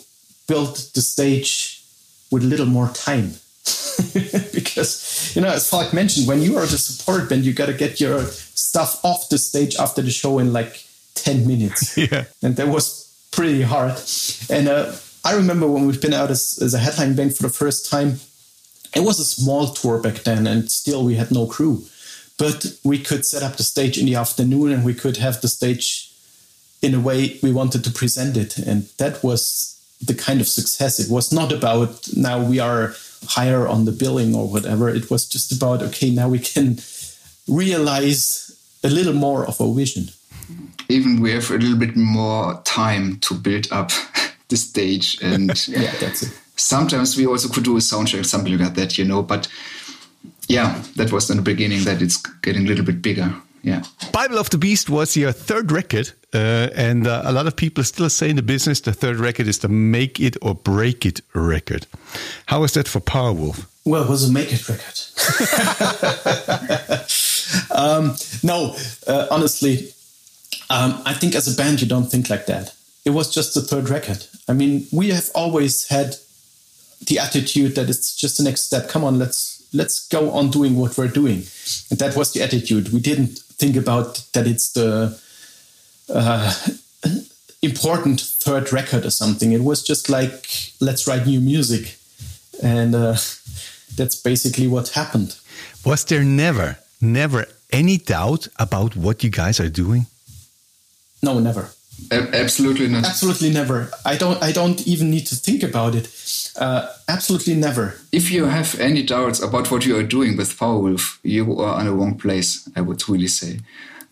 build the stage with a little more time. because you know as Falk mentioned when you are the support band you got to get your stuff off the stage after the show in like 10 minutes yeah and that was pretty hard and uh, i remember when we've been out as, as a headline band for the first time it was a small tour back then and still we had no crew but we could set up the stage in the afternoon and we could have the stage in a way we wanted to present it and that was the kind of success it was not about now we are higher on the billing or whatever. It was just about, okay, now we can realize a little more of our vision. Even we have a little bit more time to build up the stage. And yeah, that's it. Sometimes we also could do a sound check, something like that, you know. But yeah, that was in the beginning that it's getting a little bit bigger. Yeah. Bible of the Beast was your third record, uh, and uh, a lot of people still say in the business the third record is the make it or break it record. How was that for Powerwolf? Well, it was a make it record. um, no, uh, honestly, um, I think as a band you don't think like that. It was just the third record. I mean, we have always had the attitude that it's just the next step. Come on, let's let's go on doing what we're doing, and that was the attitude. We didn't think about that it's the uh, important third record or something. It was just like, let's write new music. And uh, that's basically what happened. Was there never, never any doubt about what you guys are doing? No, never. Absolutely not. Absolutely never. I don't. I don't even need to think about it. Uh, absolutely never. If you have any doubts about what you are doing with Powerwolf, you are in the wrong place. I would really say.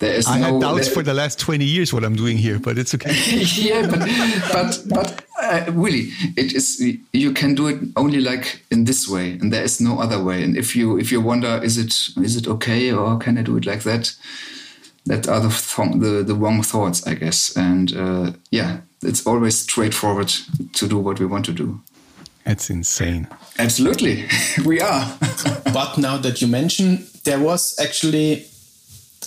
There is I no, had doubts there, for the last 20 years what I'm doing here, but it's okay. yeah, but but but uh, really, it is you can do it only like in this way, and there is no other way. And if you if you wonder, is it is it okay or can I do it like that? That are the the, the wrong thoughts, I guess. And uh, yeah, it's always straightforward to do what we want to do. That's insane. Absolutely, we are. but now that you mention, there was actually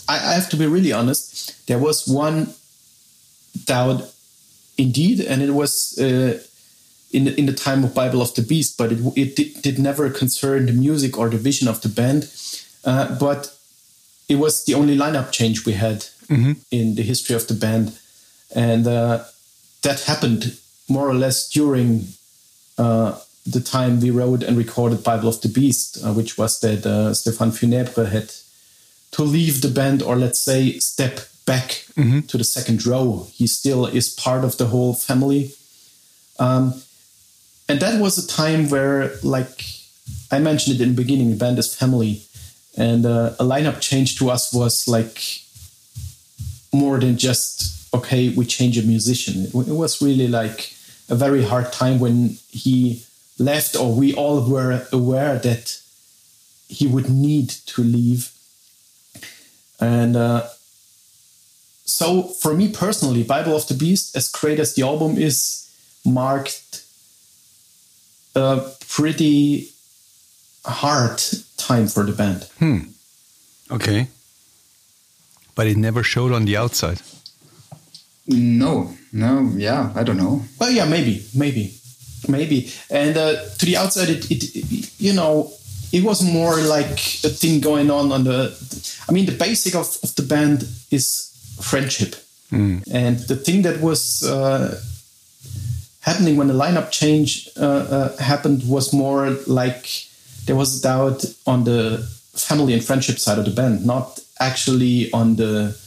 I, I have to be really honest. There was one doubt, indeed, and it was uh, in the, in the time of Bible of the Beast, but it it did, did never concern the music or the vision of the band. Uh, but it was the only lineup change we had mm-hmm. in the history of the band, and uh, that happened more or less during uh, the time we wrote and recorded Bible of the Beast, uh, which was that uh, Stéphane Funèbre had to leave the band, or let's say step back mm-hmm. to the second row. He still is part of the whole family. Um, and that was a time where, like I mentioned it in the beginning, the band is family. And uh, a lineup change to us was like more than just, okay, we change a musician. It, was really like a very hard time when he left, or we all were aware that he would need to leave. And uh, so, for me personally, Bible of the Beast, as great as the album is, marked a pretty hard time for the band. Hmm. Okay. But it never showed on the outside. No, no, yeah, I don't know. Well, yeah, maybe, maybe, maybe. And uh, to the outside, it, it, it, you know, it was more like a thing going on on the. I mean, the basic of, of the band is friendship, mm. and the thing that was uh, happening when the lineup change uh, uh, happened was more like there was a doubt on the family and friendship side of the band, not actually on the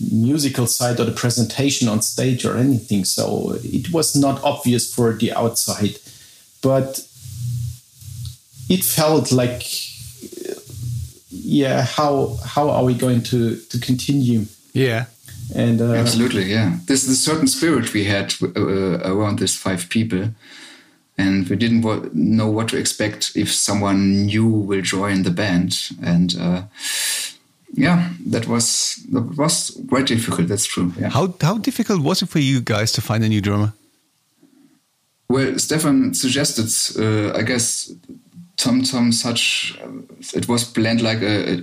musical side or the presentation on stage or anything. So it was not obvious for the outside, but it felt like, yeah, how how are we going to to continue? Yeah. And uh, absolutely, yeah. There's a certain spirit we had uh, around these five people, and we didn't know what to expect if someone new will join the band. And uh, yeah, that was that was quite difficult. That's true. Yeah. How how difficult was it for you guys to find a new drummer? Well, Stefan suggested, uh, I guess, Tom Tom such. Uh, it was planned like a, a,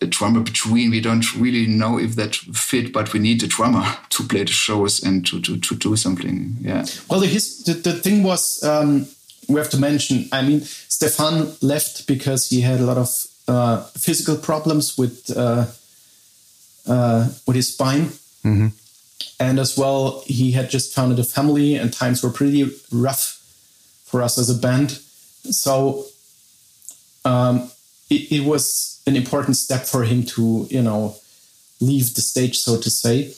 a, drummer between. We don't really know if that fit, but we need a drummer to play the shows and to to, to do something. Yeah. Well, the, his, the, the thing was. Um, we have to mention. I mean, Stefan left because he had a lot of uh, physical problems with uh, uh, with his spine, mm-hmm. and as well he had just founded a family, and times were pretty rough for us as a band. So um, it, it was an important step for him to you know leave the stage, so to say.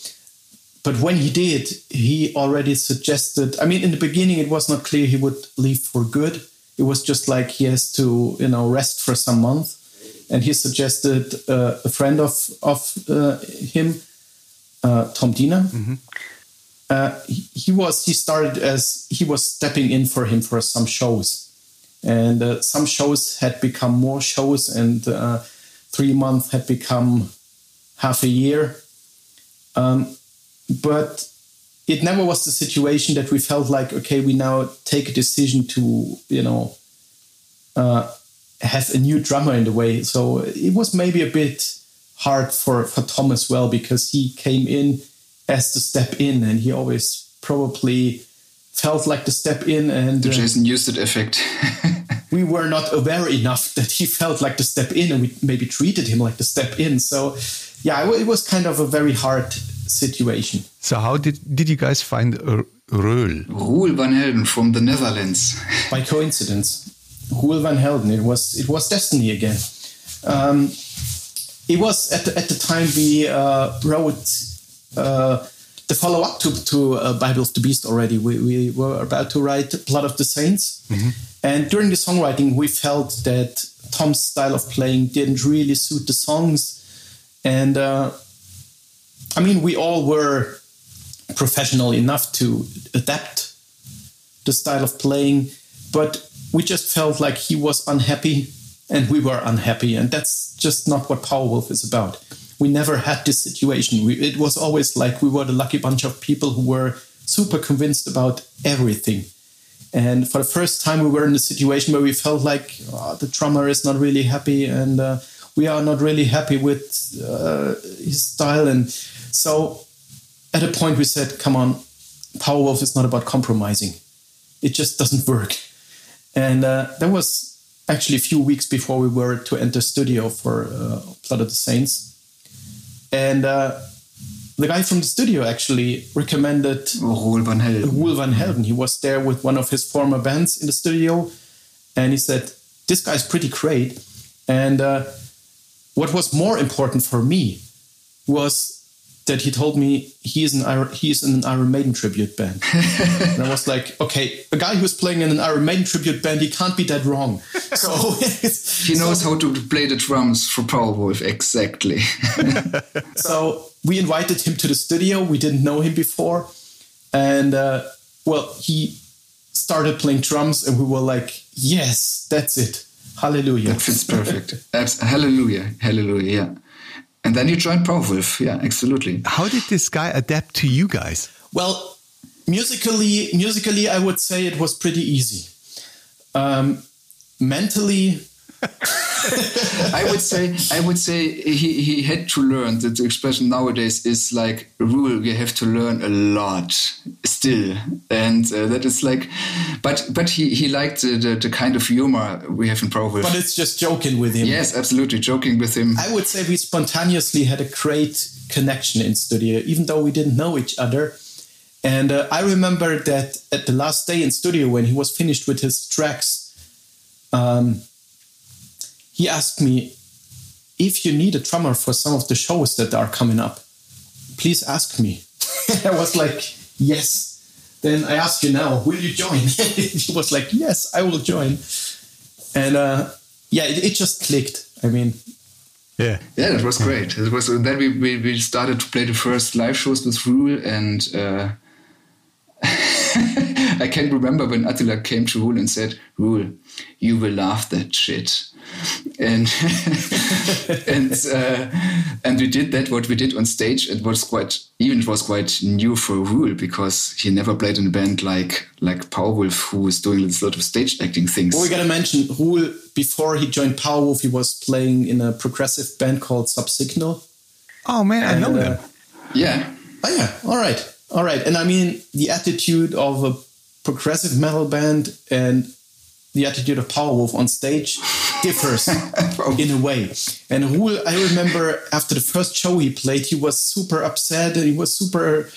But when he did, he already suggested. I mean, in the beginning, it was not clear he would leave for good. It was just like he has to, you know, rest for some months and he suggested uh, a friend of of uh, him, uh, Tom Diener. Mm-hmm. Uh, he, he, was he started as he was stepping in for him for some shows, and uh, some shows had become more shows, and uh, three months had become half a year. Um, but it never was the situation that we felt like okay, we now take a decision to you know have a new drummer in the way. So it was maybe a bit hard for, for Tom as well because he came in as the step in and he always probably felt like the step in and the uh, Jason Newsted effect. we were not aware enough that he felt like the step in and we maybe treated him like the step in. So yeah, it was kind of a very hard situation. So how did did you guys find Roel? Roel van Helden from the Netherlands. By coincidence. Roel van Helden. It was it was destiny again. Um, it was at the, at the time we uh, wrote uh, the follow up to to uh, Bible of the Beast already. We, we were about to write Blood of the Saints, mm-hmm. and during the songwriting, we felt that Tom's style of playing didn't really suit the songs, and uh, I mean, we all were professional enough to adapt the style of playing, but we just felt like he was unhappy and we were unhappy. And that's just not what Powerwolf is about. We never had this situation. We, it was always like we were the lucky bunch of people who were super convinced about everything. And for the first time, we were in a situation where we felt like oh, the drummer is not really happy and uh, we are not really happy with uh, his style. And so at a point we said, come on, Powerwolf is not about compromising. It just doesn't work. And uh, that was actually a few weeks before we were to enter studio for uh, Blood of the Saints. And uh, the guy from the studio actually recommended Roel van Helden. Roel van Helden. He was there with one of his former bands in the studio, and he said, "This guy's pretty great." And uh, what was more important for me was that he told me he is an Iron, he is in an Iron Maiden tribute band. and I was like, okay, a guy who's playing in an Iron Maiden tribute band, he can't be that wrong. So he knows so, how to play the drums for Powerwolf exactly. so we invited him to the studio. We didn't know him before, and uh, well, he started playing drums, and we were like, yes, that's it. Hallelujah. That fits perfect. hallelujah. Hallelujah. Yeah. And then you joined Powerwolf. Yeah, absolutely. How did this guy adapt to you guys? Well, musically, musically, I would say it was pretty easy. Um, mentally, I would say I would say he, he had to learn that the expression nowadays is like a rule you have to learn a lot still and uh, that is like but but he, he liked the, the, the kind of humor we have in Powerwolf. But it's just joking with him. Yes, absolutely joking with him. I would say we spontaneously had a great connection in studio even though we didn't know each other. And uh, I remember that at the last day in studio when he was finished with his tracks um, he asked me if you need a drummer for some of the shows that are coming up, please ask me. I was like, yes. Then I asked you now, will you join? he was like, yes, I will join. And uh, yeah, it, it, just clicked. I mean, yeah, yeah, it was great. It was then we, we, we started to play the first live shows with Roel, and uh, I can remember when Attila came to Roel and said, Roel, you will love that shit." and and uh, and we did that what we did on stage it was quite even it was quite new for Roel because he never played in a band like like Powerwolf who was doing a lot of stage acting things. Well we gotta mention Roel before he joined Powerwolf he was playing in a progressive band called Subsignal. Oh man and, I know uh, that yeah. Oh yeah. All right. All right. And I mean the attitude of a progressive metal band and the attitude of Powerwolf on stage differs in a way. And Roel, I remember after the first show he played, he was super upset and he was super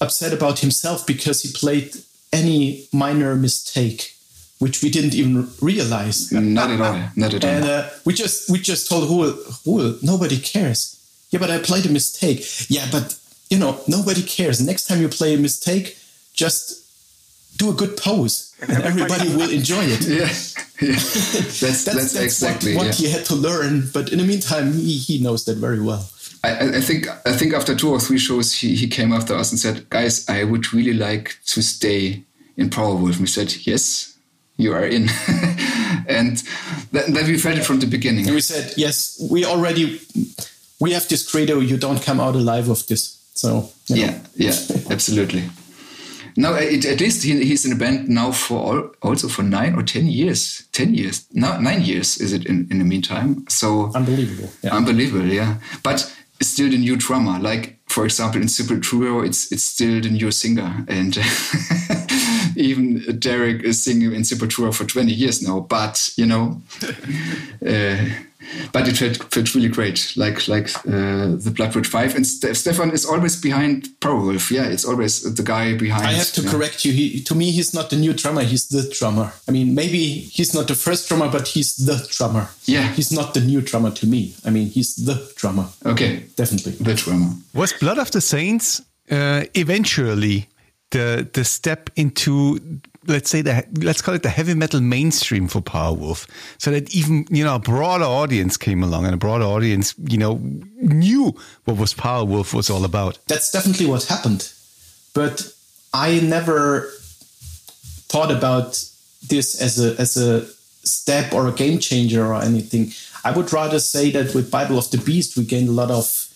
upset about himself because he played any minor mistake, which we didn't even realize. Not at all. Not at all. And uh, we just we just told Roel, Roel, nobody cares. Yeah, but I played a mistake. Yeah, but you know, nobody cares. Next time you play a mistake, just do a good pose and, and everybody, will enjoy it. Yeah, yeah. That's, that's, that's, exactly what, what yeah. he had to learn. But in the meantime, he, he knows that very well. I, I, think I think after two or three shows, he, he came after us and said, "Guys, I would really like to stay in Powerwolf." And we said, "Yes, you are in," and then, then we felt it from the beginning. And we said, "Yes, we already we have this credo. You don't come out alive of this." So you know. yeah, yeah, absolutely. No, it, at least he, he's in a band now for all, also for nine or ten years. Ten years, no, nine years is it in, in the meantime? So unbelievable, yeah. unbelievable, yeah. But still the new drummer. Like for example, in Sepultura, it's it's still the new singer, and even Derrick is singing in Sepultura for twenty years now. But you know. Uh, but it felt, felt really great, like like uh, the Bloodwood Five. And St Stefan is always behind Powerwolf. Yeah, it's always the guy behind. I have to yeah. correct you. He, to me, he's not the new drummer. He's the drummer. I mean, maybe he's not the first drummer, but he's the drummer. Yeah, he's not the new drummer to me. I mean, he's the drummer. Okay, definitely the drummer. Was Blood of the Saints uh, eventually the the step into let's say the let's call it the heavy metal mainstream for Powerwolf, so that even you know a broader audience came along and a broader audience you know knew what was Powerwolf was all about. That's definitely what happened, but I never thought about this as a as a step or a game changer or anything. I would rather say that with Bible of the Beast we gained a lot of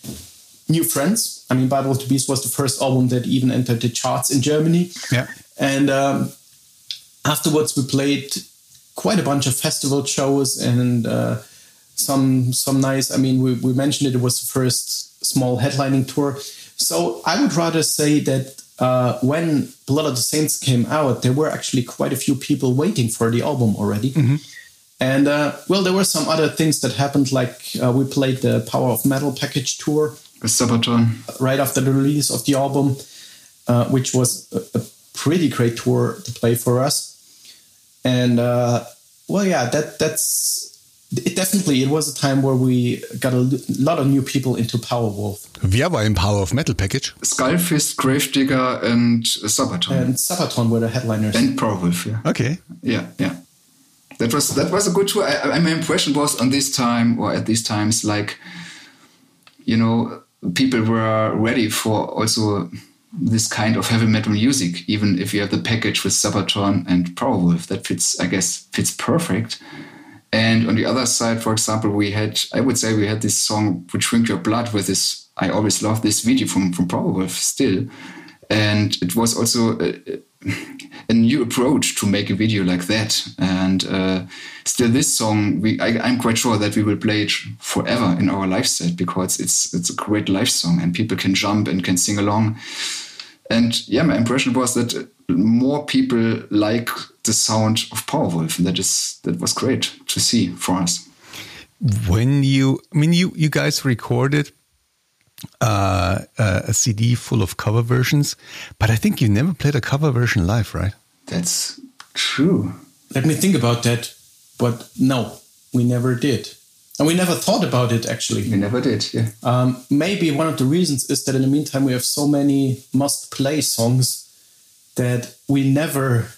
new friends. I mean, Bible of the Beast was the first album that even entered the charts in Germany. Yeah. And um, afterwards we played quite a bunch of festival shows and uh, some some nice. I mean, we, we mentioned it, it was the first small headlining tour. So I would rather say that uh, when Blood of the Saints came out, there were actually quite a few people waiting for the album already. Mm-hmm. And uh, well, there were some other things that happened, like uh, we played the Power of Metal package tour with Sabaton right after the release of the album, uh, which was a, a, pretty great tour to play for us. And uh, well, yeah, that that's it definitely it was a time where we got a lot of new people into Powerwolf. Wer war im Power of Metal Package? Skullfist, Gravedigger, and Sabaton. And Sabaton were the headliners. And Powerwolf, yeah. Okay. Yeah, yeah. That was that was a good tour. I, I, my impression was on this time or at these times, like you know, people were ready for also this kind of heavy metal music. Even if you have the package with Sabaton and Powerwolf, that fits, I guess, fits perfect. And on the other side, for example, we had, I would say, we had this song, We Drink Your Blood, with this. I always love this video from, from Powerwolf still. And it was also a, a, new approach to make a video like that. And uh, still, this song, we, I, am quite sure that we will play it forever in our live set because it's, it's a great live song and people can jump and can sing along. And yeah, my impression was that more people like the sound of Powerwolf, and that is that was great to see for us. When you, I mean, you you guys recorded uh, a CD full of cover versions, but I think you never played a cover version live, right? That's true. Let me think about that. But no, we never did. And we never thought about it actually. We never did, yeah. Um, maybe one of the reasons is that in the meantime we have so many must play songs that we never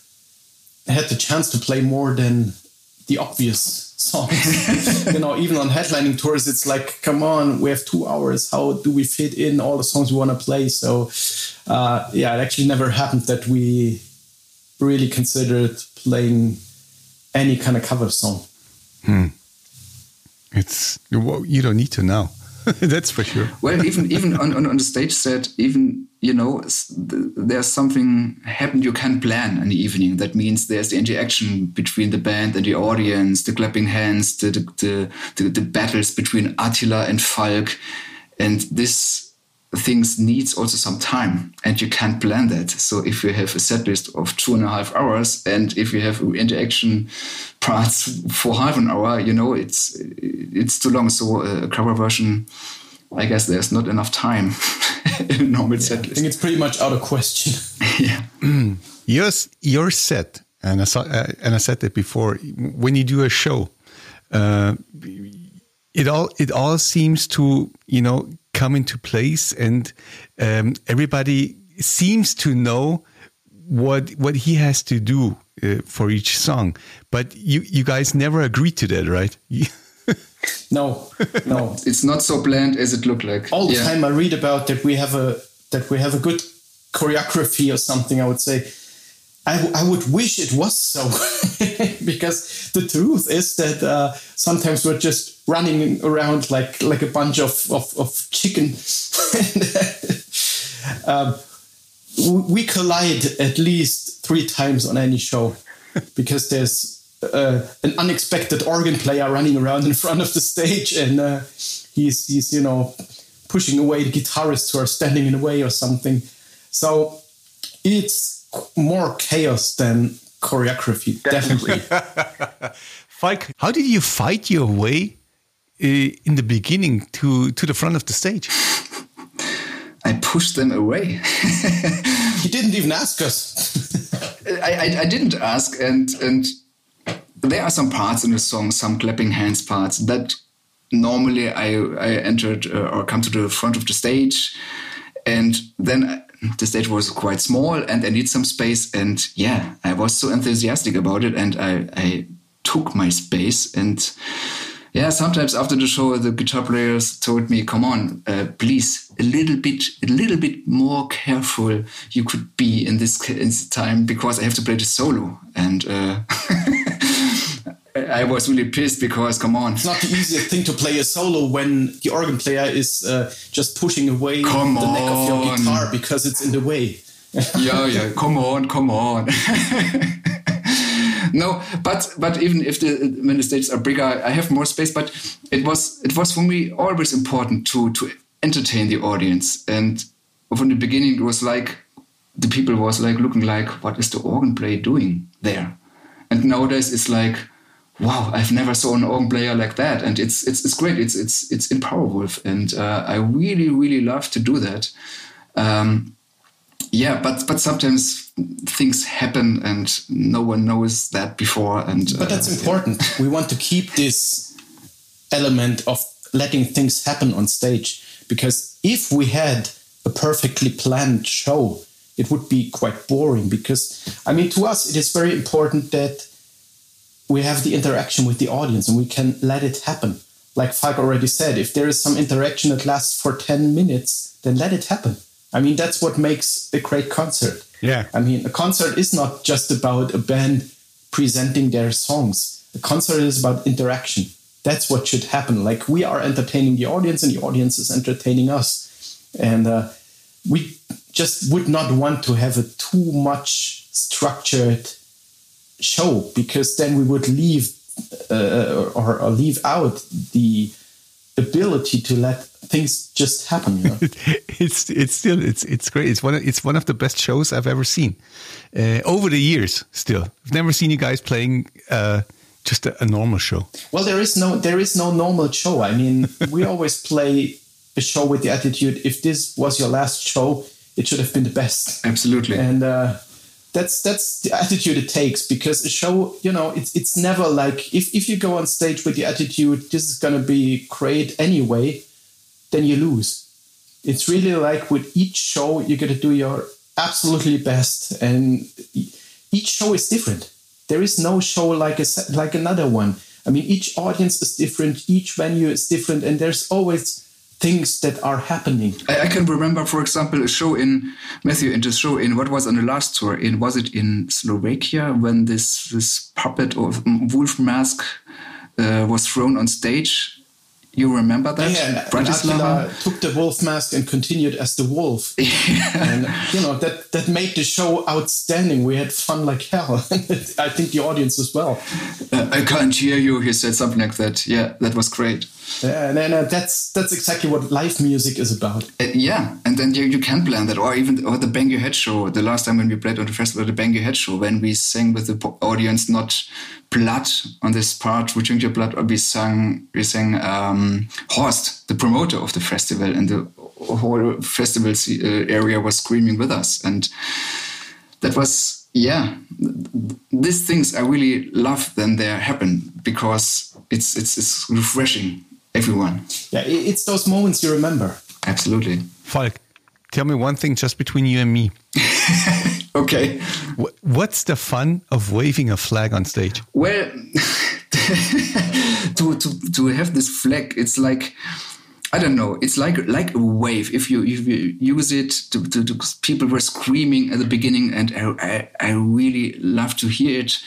had the chance to play more than the obvious songs. you know, even on headlining tours, it's like, come on, we have two hours. How do we fit in all the songs we want to play? So, uh, yeah, it actually never happened that we really considered playing any kind of cover song. Hmm. It's you don't need to now. That's for sure. well, even even on, on, on the stage set, even you know, there's something happened you can't plan in the evening. That means there's the interaction between the band and the audience, the clapping hands, the the, the, the battles between Attila and Falk, and this things needs also some time and you can't plan that so if you have a set list of two and a half hours and if you have interaction parts for half an hour you know it's it's too long so a cover version I guess there's not enough time in a normal yeah, set list. I think it's pretty much out of question. yeah. your, your set, and I, saw, uh, and I said that before, when you do a show, uh, it all it all seems to you know come into place, and um, everybody seems to know what what he has to do uh, for each song. But you you guys never agreed to that, right? No, no, it's not so bland as it looked like. All the yeah. time I read about that we have a that we have a good choreography or something. I would say. I, I would wish it was so, because the truth is that uh, sometimes we're just running around like like a bunch of of, of chicken. um, we collide at least three times on any show because there's uh, an unexpected organ player running around in front of the stage, and uh, he's he's you know pushing away the guitarists who are standing in the way or something. So it's more chaos than choreography, definitely. Falk, how did you fight your way uh, in the beginning to to the front of the stage? I pushed them away. he didn't even ask us. I, I, I didn't ask, and and there are some parts in the song, some clapping hands parts that normally I, I entered uh, or come to the front of the stage. And then the stage was quite small and I need some space. And yeah, I was so enthusiastic about it and I, I took my space. And yeah, sometimes after the show, the guitar players told me, come on, uh, please, a little bit, a little bit more careful you could be in this, in this time because I have to play the solo. And, uh, I was really pissed because, come on. It's not the easiest thing to play a solo when the organ player is uh, just pushing away come the on. neck of your guitar because it's in the way. yeah, yeah, come on, come on. no, but but even if the when the stages are bigger, I have more space. But it was it was for me always important to to entertain the audience, and from the beginning it was like the people was like looking like what is the organ player doing there, and nowadays it's like wow, I've never saw an organ player like that, and it's it's it's great. It's it's it's in Powerwolf, and uh, I really really love to do that. Um, yeah, but but sometimes things happen, and no one knows that before. And but that's uh, important. Yeah. we want to keep this element of letting things happen on stage because if we had a perfectly planned show, it would be quite boring. Because I mean, to us, it is very important that we have the interaction with the audience and we can let it happen. Like Falk already said, if there is some interaction that lasts for 10 minutes, then let it happen. I mean, that's what makes a great concert. Yeah. I mean, a concert is not just about a band presenting their songs, a concert is about interaction. That's what should happen. Like, we are entertaining the audience and the audience is entertaining us. And uh, we just would not want to have a too much structured show because then we would leave uh, or, or, leave out the ability to let things just happen. You know? it's it's still it's it's great. It's one of, it's one of the best shows I've ever seen uh, over the years. Still, I've never seen you guys playing. Uh, just a, a, normal show. Well, there is no there is no normal show. I mean, we always play a show with the attitude: if this was your last show, it should have been the best. Absolutely. And uh, that's that's the attitude it takes because a show you know it's it's never like if, if you go on stage with the attitude this is going to be great anyway then you lose. It's really like with each show you got to do your absolutely best and each show is different. There is no show like a like another one. I mean each audience is different each venue is different and there's always things that are happening. I, I, can remember, for example, a show in Matthew in the show in what was on the last tour in was it in Slovakia when this this puppet or wolf mask uh, was thrown on stage you remember that? Yeah, Bratislava took the wolf mask and continued as the wolf. and you know that that made the show outstanding. We had fun like hell. I think the audience as well. Uh, I can't hear you. He said something like that. Yeah, that was great. Yeah, and, and uh, that's that's exactly what live music is about. Uh, yeah, and then you, you can plan that, or even or the Bang Your Head show. The last time when we played on the festival, the Bang Your Head show, when we sang with the audience, not blood on this part, we drink your blood, or we sang we sang um, Horst, the promoter of the festival, and the whole festival uh, area was screaming with us, and that was yeah. These things I really love when they happen because it's it's, it's refreshing everyone. Yeah, it's those moments you remember. Absolutely. Falk, tell me one thing just between you and me. okay. What's the fun of waving a flag on stage? Well, to, to, to have this flag, it's like, I don't know. It's like like a wave. If you if you use it, to, to, to people were screaming at the beginning, and I, I, I really love to hear it.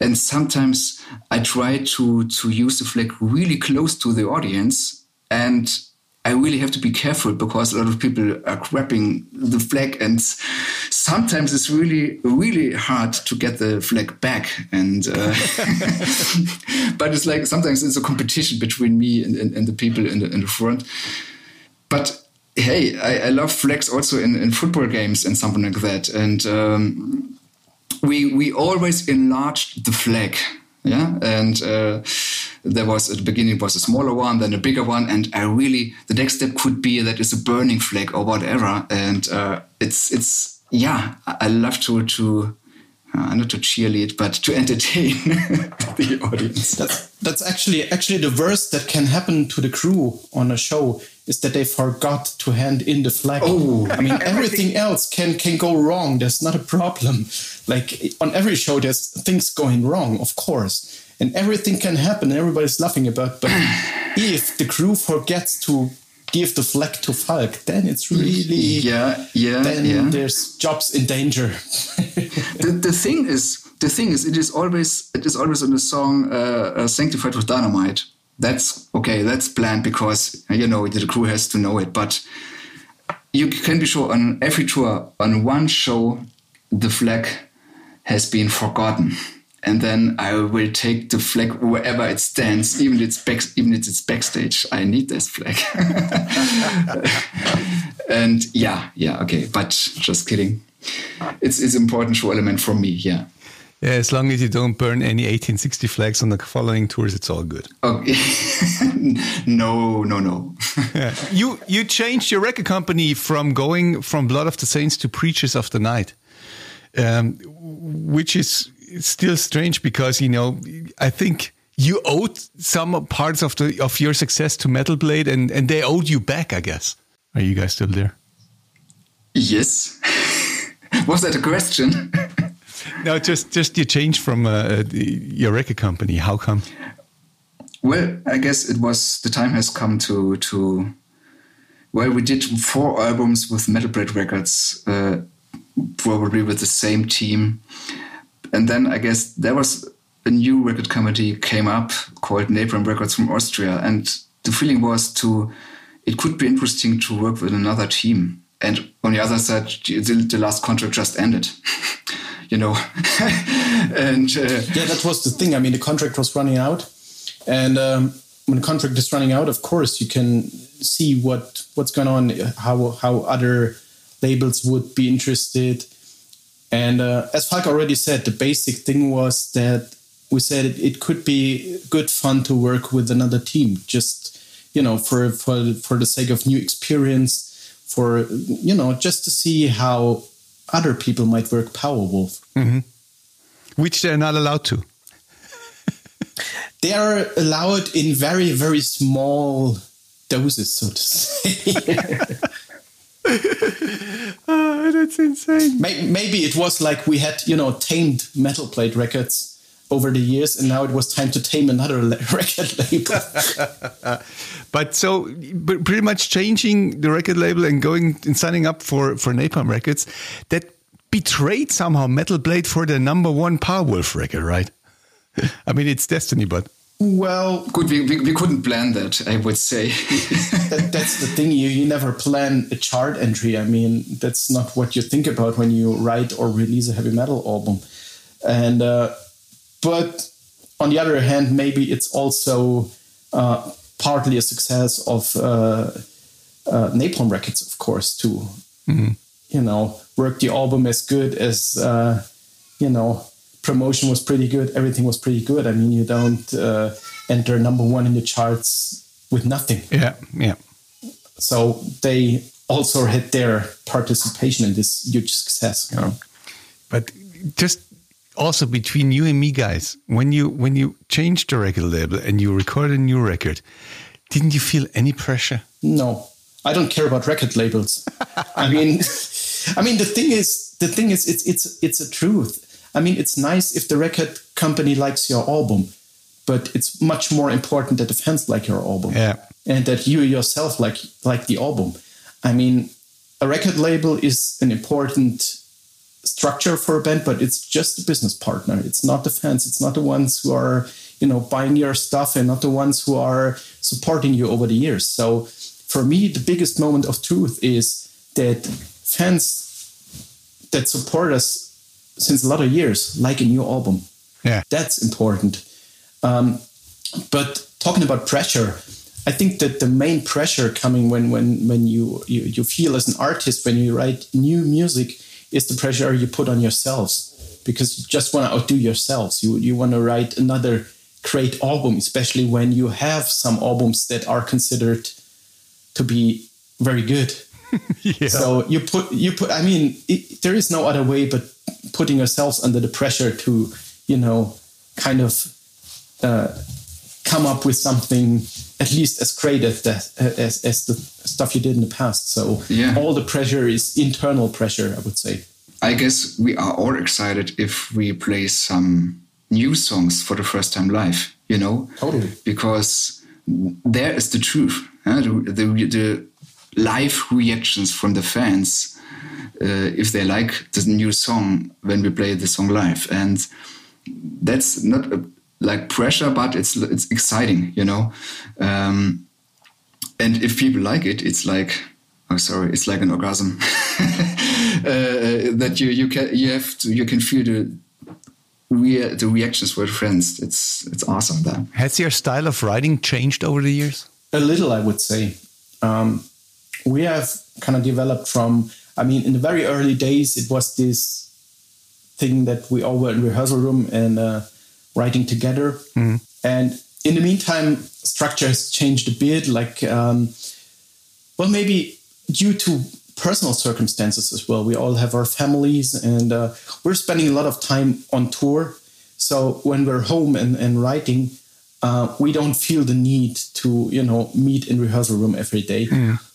And sometimes I try to to use the flag really close to the audience, and I really have to be careful because a lot of people are grabbing the flag, and sometimes it's really, really hard to get the flag back. And uh, but it's like sometimes it's a competition between me and, and, and the people in the, in the front. But hey, I, I, love flags also in, in football games and something like that. And um, we we always enlarged the flag, yeah, and. Uh, there was at the beginning was a smaller one, then a bigger one, and I really the next step could be that it's a burning flag or whatever, and uh, it's it's yeah, I love to to uh, not to cheerlead, but to entertain the audience. That's that's actually actually the worst that can happen to the crew on a show is that they forgot to hand in the flag. Oh, I mean everything else can can go wrong. There's not a problem. Like on every show, there's things going wrong, of course and everything can happen. and Everybody's laughing about, but if the crew forgets to give the flag to Falk, then it's really yeah, yeah. Then yeah. there's jobs in danger. the, the thing is, the thing is, it is always it is always in the song uh, uh, "Sanctified with Dynamite." That's okay. That's planned because you know the crew has to know it, but you can be sure on every tour, on one show, the flag has been forgotten and then I will take the flag wherever it stands, even if it's back, even if it's backstage. I need this flag. and yeah, yeah, okay, but just kidding. It's it's important show element for me. Yeah. Yeah, as long as you don't burn any 1860 flags on the following tours, it's all good. Okay. no, no, no. yeah. You you changed your record company from going from Blood of the Saints to Preachers of the Night, um, which is still strange because you know I think you owed some parts of the of your success to Metal Blade, and and they owed you back. I guess. Are you guys still there? Yes. Was that a question? No, just just you changed from uh, your record company. How come? Well, I guess it was the time has come to to. Well, we did four albums with Metal Blade Records, uh, probably with the same team, and then I guess there was a new record company came up called Napalm Records from Austria, and the feeling was to it could be interesting to work with another team. And on the other side, the, the last contract just ended. you know. and uh, yeah, that was the thing. I mean, the contract was running out, and um, when the contract is running out, of course, you can see what what's going on, how how other labels would be interested. And uh, as Falk already said, the basic thing was that we said it, it could be good fun to work with another team, just you know, for for for the sake of new experience, for you know, just to see how other people might work Powerwolf. Mm-hmm. Which they're not allowed to. they are allowed in very, very small doses, so to say. oh, that's insane. Maybe it was like we had, you know, tamed Metal Blade records over the years, and now it was time to tame another record label. but so, but pretty much changing the record label and going and signing up for for Napalm Records, that betrayed somehow Metal Blade for the number one Powerwolf record, right? I mean, it's destiny, but. Well, good. We, we, we couldn't plan that. I would say that, that's the thing. You you never plan a chart entry. I mean, that's not what you think about when you write or release a heavy metal album. And uh, but on the other hand, maybe it's also uh, partly a success of uh, uh, Napalm Records, of course, too. Mm-hmm. You know, work the album as good as uh, you know. Promotion was pretty good. Everything was pretty good. I mean, you don't uh, enter number one in the charts with nothing. Yeah, yeah. So they also had their participation in this huge success. You know? But just also between you and me guys when you when you changed the record label and you recorded a new record didn't you feel any pressure? No. I don't care about record labels. I mean i mean the thing is the thing is it's it's it's a truth. I mean it's nice if the record company likes your album but it's much more important that the fans like your album yeah. and that you yourself like like the album. I mean a record label is an important structure for a band, but it's just a business partner. It's not the fans. It's not the ones who are, you know, buying your stuff and not the ones who are supporting you over the years. So for me, the biggest moment of truth is that fans that support us since a lot of years like a new album. Yeah. That's important. Um, but talking about pressure, I think that the main pressure coming when when when you, you you feel as an artist when you write new music is the pressure you put on yourselves because you just want to outdo yourselves. You you want to write another great album, especially when you have some albums that are considered to be very good. yeah. So you put you put. I mean, it, there is no other way but putting yourselves under the pressure to you know kind of uh, come up with something at least as great as as, as the stuff you did in the past. So yeah. all the pressure is internal pressure, I would say. I guess we are all excited if we play some new songs for the first time live, you know? Totally. Because there is the truth. Uh, the, the, the, live reactions from the fans, uh, if they like the new song when we play the song live. And that's not a, like pressure, but it's it's exciting, you know. Um, and if people like it, it's like oh sorry, it's like an orgasm uh, that you you can you have to you can feel the we the reactions were friends. It's it's awesome. That has your style of writing changed over the years? A little, I would say. Um, we have kind of developed from. I mean, in the very early days, it was this thing that we all were in rehearsal room and uh, writing together. Mm. And in the meantime, structure has changed a bit. Like, um, well, maybe due to personal circumstances as well. We all have our families, and uh, we're spending a lot of time on tour. So when we're home and, and writing, uh, we don't feel the need to, you know, meet in rehearsal room every day.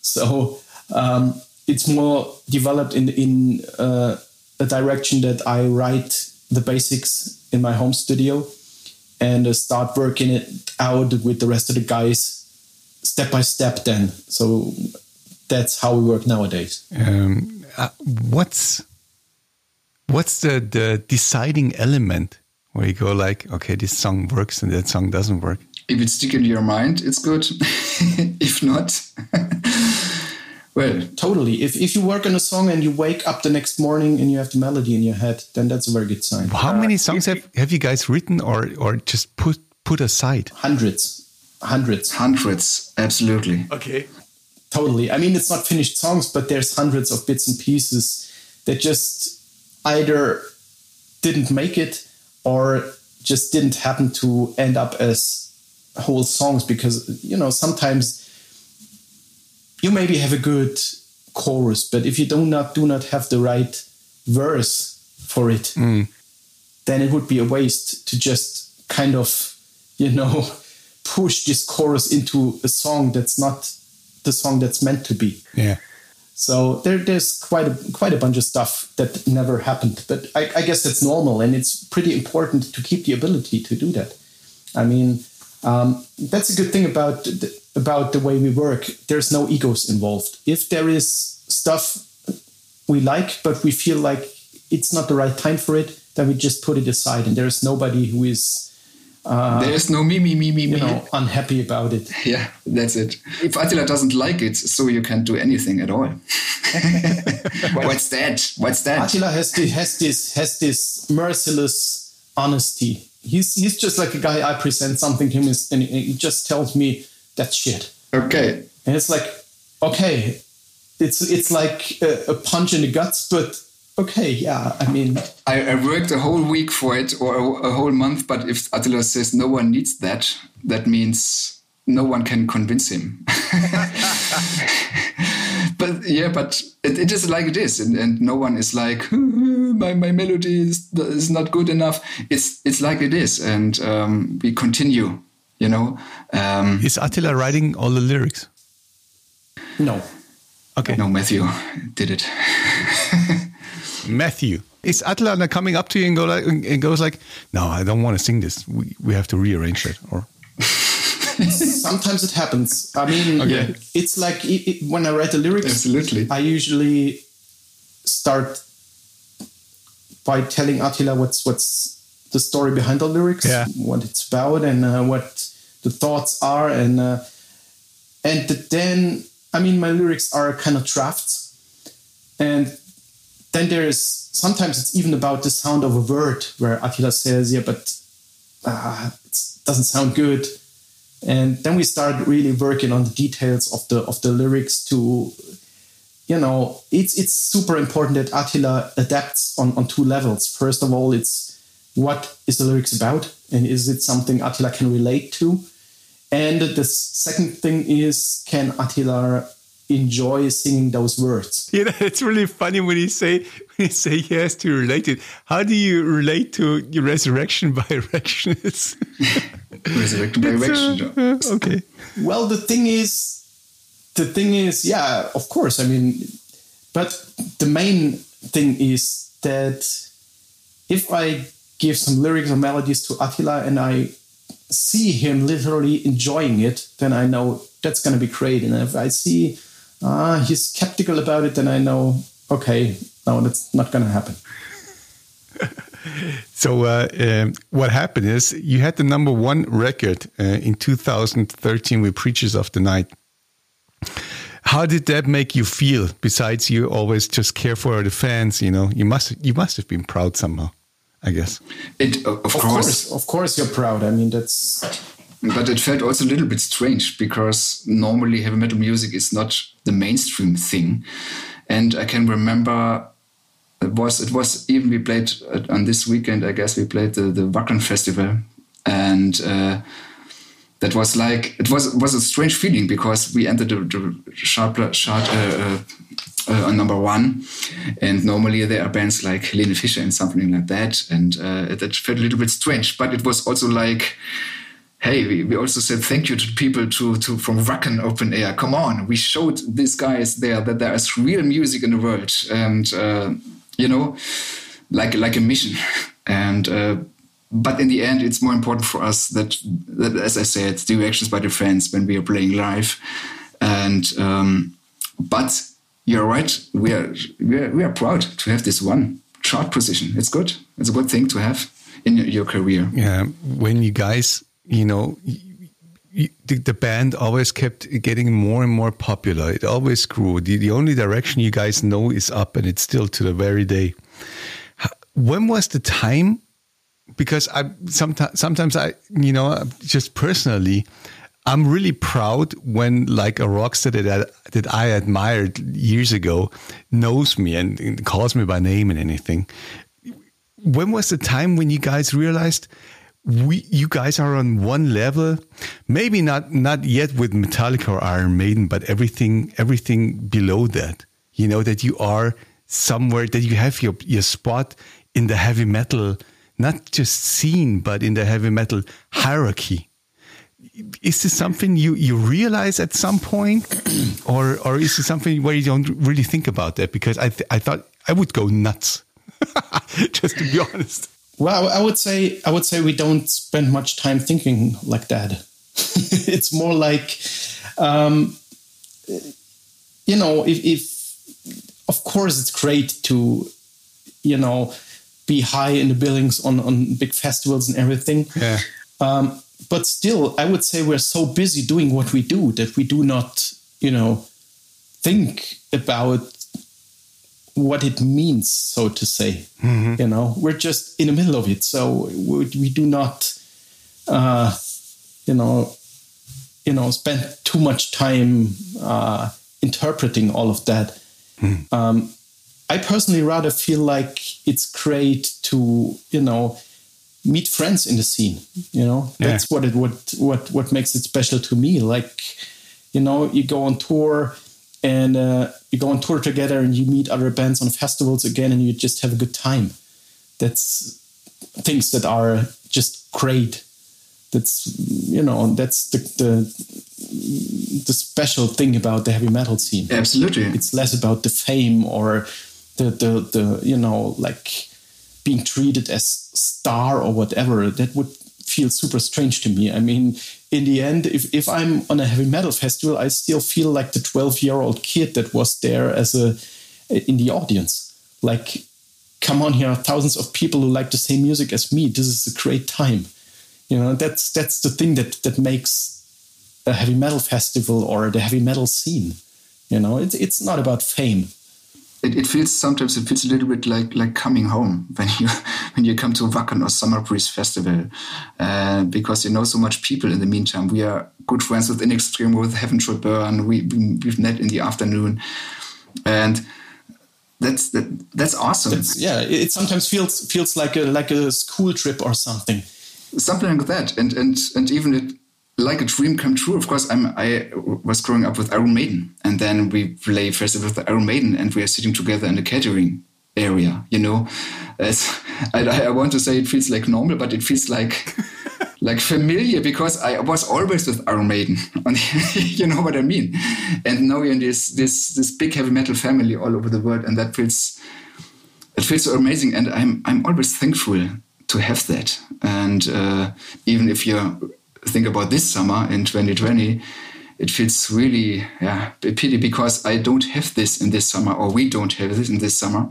So um, it's more developed in in uh, a direction that I write the basics in my home studio and uh, start working it out with the rest of the guys step by step. Then so that's how we work nowadays. Um, uh, what's what's the the deciding element where you go like, okay, this song works and that song doesn't work? If it's sticking in your mind, it's good. if not, well, totally. If if you work on a song and you wake up the next morning and you have the melody in your head, then that's a very good sign. How many uh, songs have have you guys written or or just put put aside? Hundreds, hundreds, hundreds. Absolutely. Okay. Totally. I mean, it's not finished songs, but there's hundreds of bits and pieces that just either didn't make it or just didn't happen to end up as whole songs because, you know, sometimes you maybe have a good chorus, but if you do not do not have the right verse for it, mm. then it would be a waste to just kind of, you know, push this chorus into a song that's not the song that's meant to be. Yeah. So there, there's quite a quite a bunch of stuff that never happened, but I, I, guess that's normal, and it's pretty important to keep the ability to do that. I mean, um, that's a good thing about the, about the way we work. There's no egos involved. If there is stuff we like, but we feel like it's not the right time for it, then we just put it aside, and there's nobody who is uh, There's no me, me, me, me, you me. Know, unhappy about it. Yeah, that's it. If Attila doesn't like it, so you can't do anything at all. What's that? What's that? Attila has, the, has this has this merciless honesty. He's he's just like a guy. I present something to him, and he just tells me that shit. Okay. And it's like, okay, it's it's like a, a punch in the guts, but okay, yeah, I mean. I, I, worked a whole week for it or a, a, whole month, but if Attila says no one needs that, that means no one can convince him. but yeah, but it, it is like it is, and, and no one is like my, my melody is, is not good enough. It's it's like it is, and um, we continue. You know, um, is Attila writing all the lyrics? No. Okay. No, Matthew did it. Matthew. Is Attila coming up to you and go like and goes like, "No, I don't want to sing this. We we have to rearrange it." Or sometimes it happens. I mean, okay. it's like it, it, when I write the lyrics. Absolutely. I usually start by telling Attila what's what's the story behind the lyrics, yeah. what it's about, and uh, what the thoughts are, and uh, and then I mean, my lyrics are kind of drafts, and then there is sometimes it's even about the sound of a word where Attila says, "Yeah, but uh, it doesn't sound good," and then we start really working on the details of the of the lyrics to, you know, it's it's super important that Attila adapts on on two levels. First of all, it's what is the lyrics about, and is it something Attila can relate to? And the second thing is, can Attila enjoy singing those words. Yeah, it's really funny when you say when you say he has to relate it. How do you relate to your resurrection by erections? resurrection by erection. Uh, okay. Well, the thing is, the thing is, yeah, of course. I mean, but the main thing is that if I give some lyrics or melodies to Attila and I see him literally enjoying it, then I know that's going to be great. And if I see uh, he's skeptical about it, then I know, okay, no, that's not going to happen. so, uh, um, what happened is you had the number one record uh, in 2013 with Preachers of the Night. How did that make you feel? Besides, you always just care for the fans. You know, you must you must have been proud somehow. I guess. It of, Of course, course, of course, you're proud. I mean, that's but it felt also a little bit strange because normally heavy metal music is not the mainstream thing, and I can remember it was it was even we played uh, on this weekend. I guess we played the the Wacken festival, and. Uh, that was like it was was a strange feeling because we entered the, the chart, chart uh, uh, uh, number one, and normally there are bands like Helene Fischer and something like that, and uh, that felt a little bit strange. But it was also like, hey, we, we also said thank you to people to to from Wacken Open Air. Come on, we showed these guys there that there is real music in the world, and uh, you know, like like a mission, and uh, but in the end, it's more important for us that, that, as I said, the reactions by the fans when we are playing live. And um, but you're right, we are, we are we are proud to have this one chart position. It's good. It's a good thing to have in your career. Yeah, when you guys, you know. The, the, band always kept getting more and more popular. It always grew. The, the only direction you guys know is up, and it's still to the very day. When was the time because I sometimes sometimes I you know just personally I'm really proud when like a rockstar that I, that I admired years ago knows me and, and calls me by name and anything. When was the time when you guys realized we you guys are on one level? Maybe not not yet with Metallica or Iron Maiden, but everything everything below that. You know that you are somewhere that you have your your spot in the heavy metal not just scene, but in the heavy metal hierarchy. Is this something you, you realize at some point, or or is it something where you don't really think about that? Because I th I thought I would go nuts, just to be honest. Well, I would say I would say we don't spend much time thinking like that. it's more like, um, you know, if, if of course it's great to, you know, be high in the billings on, on big festivals and everything. Yeah. Um, but still, I would say we're so busy doing what we do that we do not, you know, think about what it means, so to say. Mm-hmm. You know, we're just in the middle of it, so we, we do not, uh, you know, you know, spend too much time uh, interpreting all of that. Mm. Um, I personally rather feel like it's great to, you know, meet friends in the scene. You know, that's what it what what what makes it special to me. Like, you know, you go on tour and uh, you go on tour together and you meet other bands on festivals again and you just have a good time. That's things that are just great. That's you know that's the, the the special thing about the heavy metal scene. Absolutely, it's less about the fame or the the the you know like being treated as star or whatever that would feel super strange to me. I mean in the end if, if i'm on a heavy metal festival i still feel like the 12 year old kid that was there as a in the audience. Like come on here are thousands of people who like the same music as me. This is a great time. You know that's that's the thing that that makes a heavy metal festival or the heavy metal scene. You know it's, it's not about fame it, it, feels sometimes it feels a little bit like like coming home when you when you come to Wacken or Summer Breeze Festival, uh, because you know so much people. In the meantime, we are good friends with In Extremo, with Heaven Shall Burn. We we've met in the afternoon, and that's that, that's awesome. That's, yeah, it sometimes feels feels like a like a school trip or something. Something like that, and and and even it like a dream come true. Of course, I'm, I was growing up with Iron Maiden, and then we play first with Iron Maiden, and we are sitting together in the catering area. You know, As, I, I, want to say it feels like normal, but it feels like like familiar because I was always with Iron Maiden. you know what I mean? And now we're in this this this big heavy metal family all over the world, and that feels it feels so amazing. And I'm I'm always thankful to have that. And uh, even if you're think about this summer in 2020, it feels really yeah a pity because I don't have this in this summer, or we don't have this in this summer.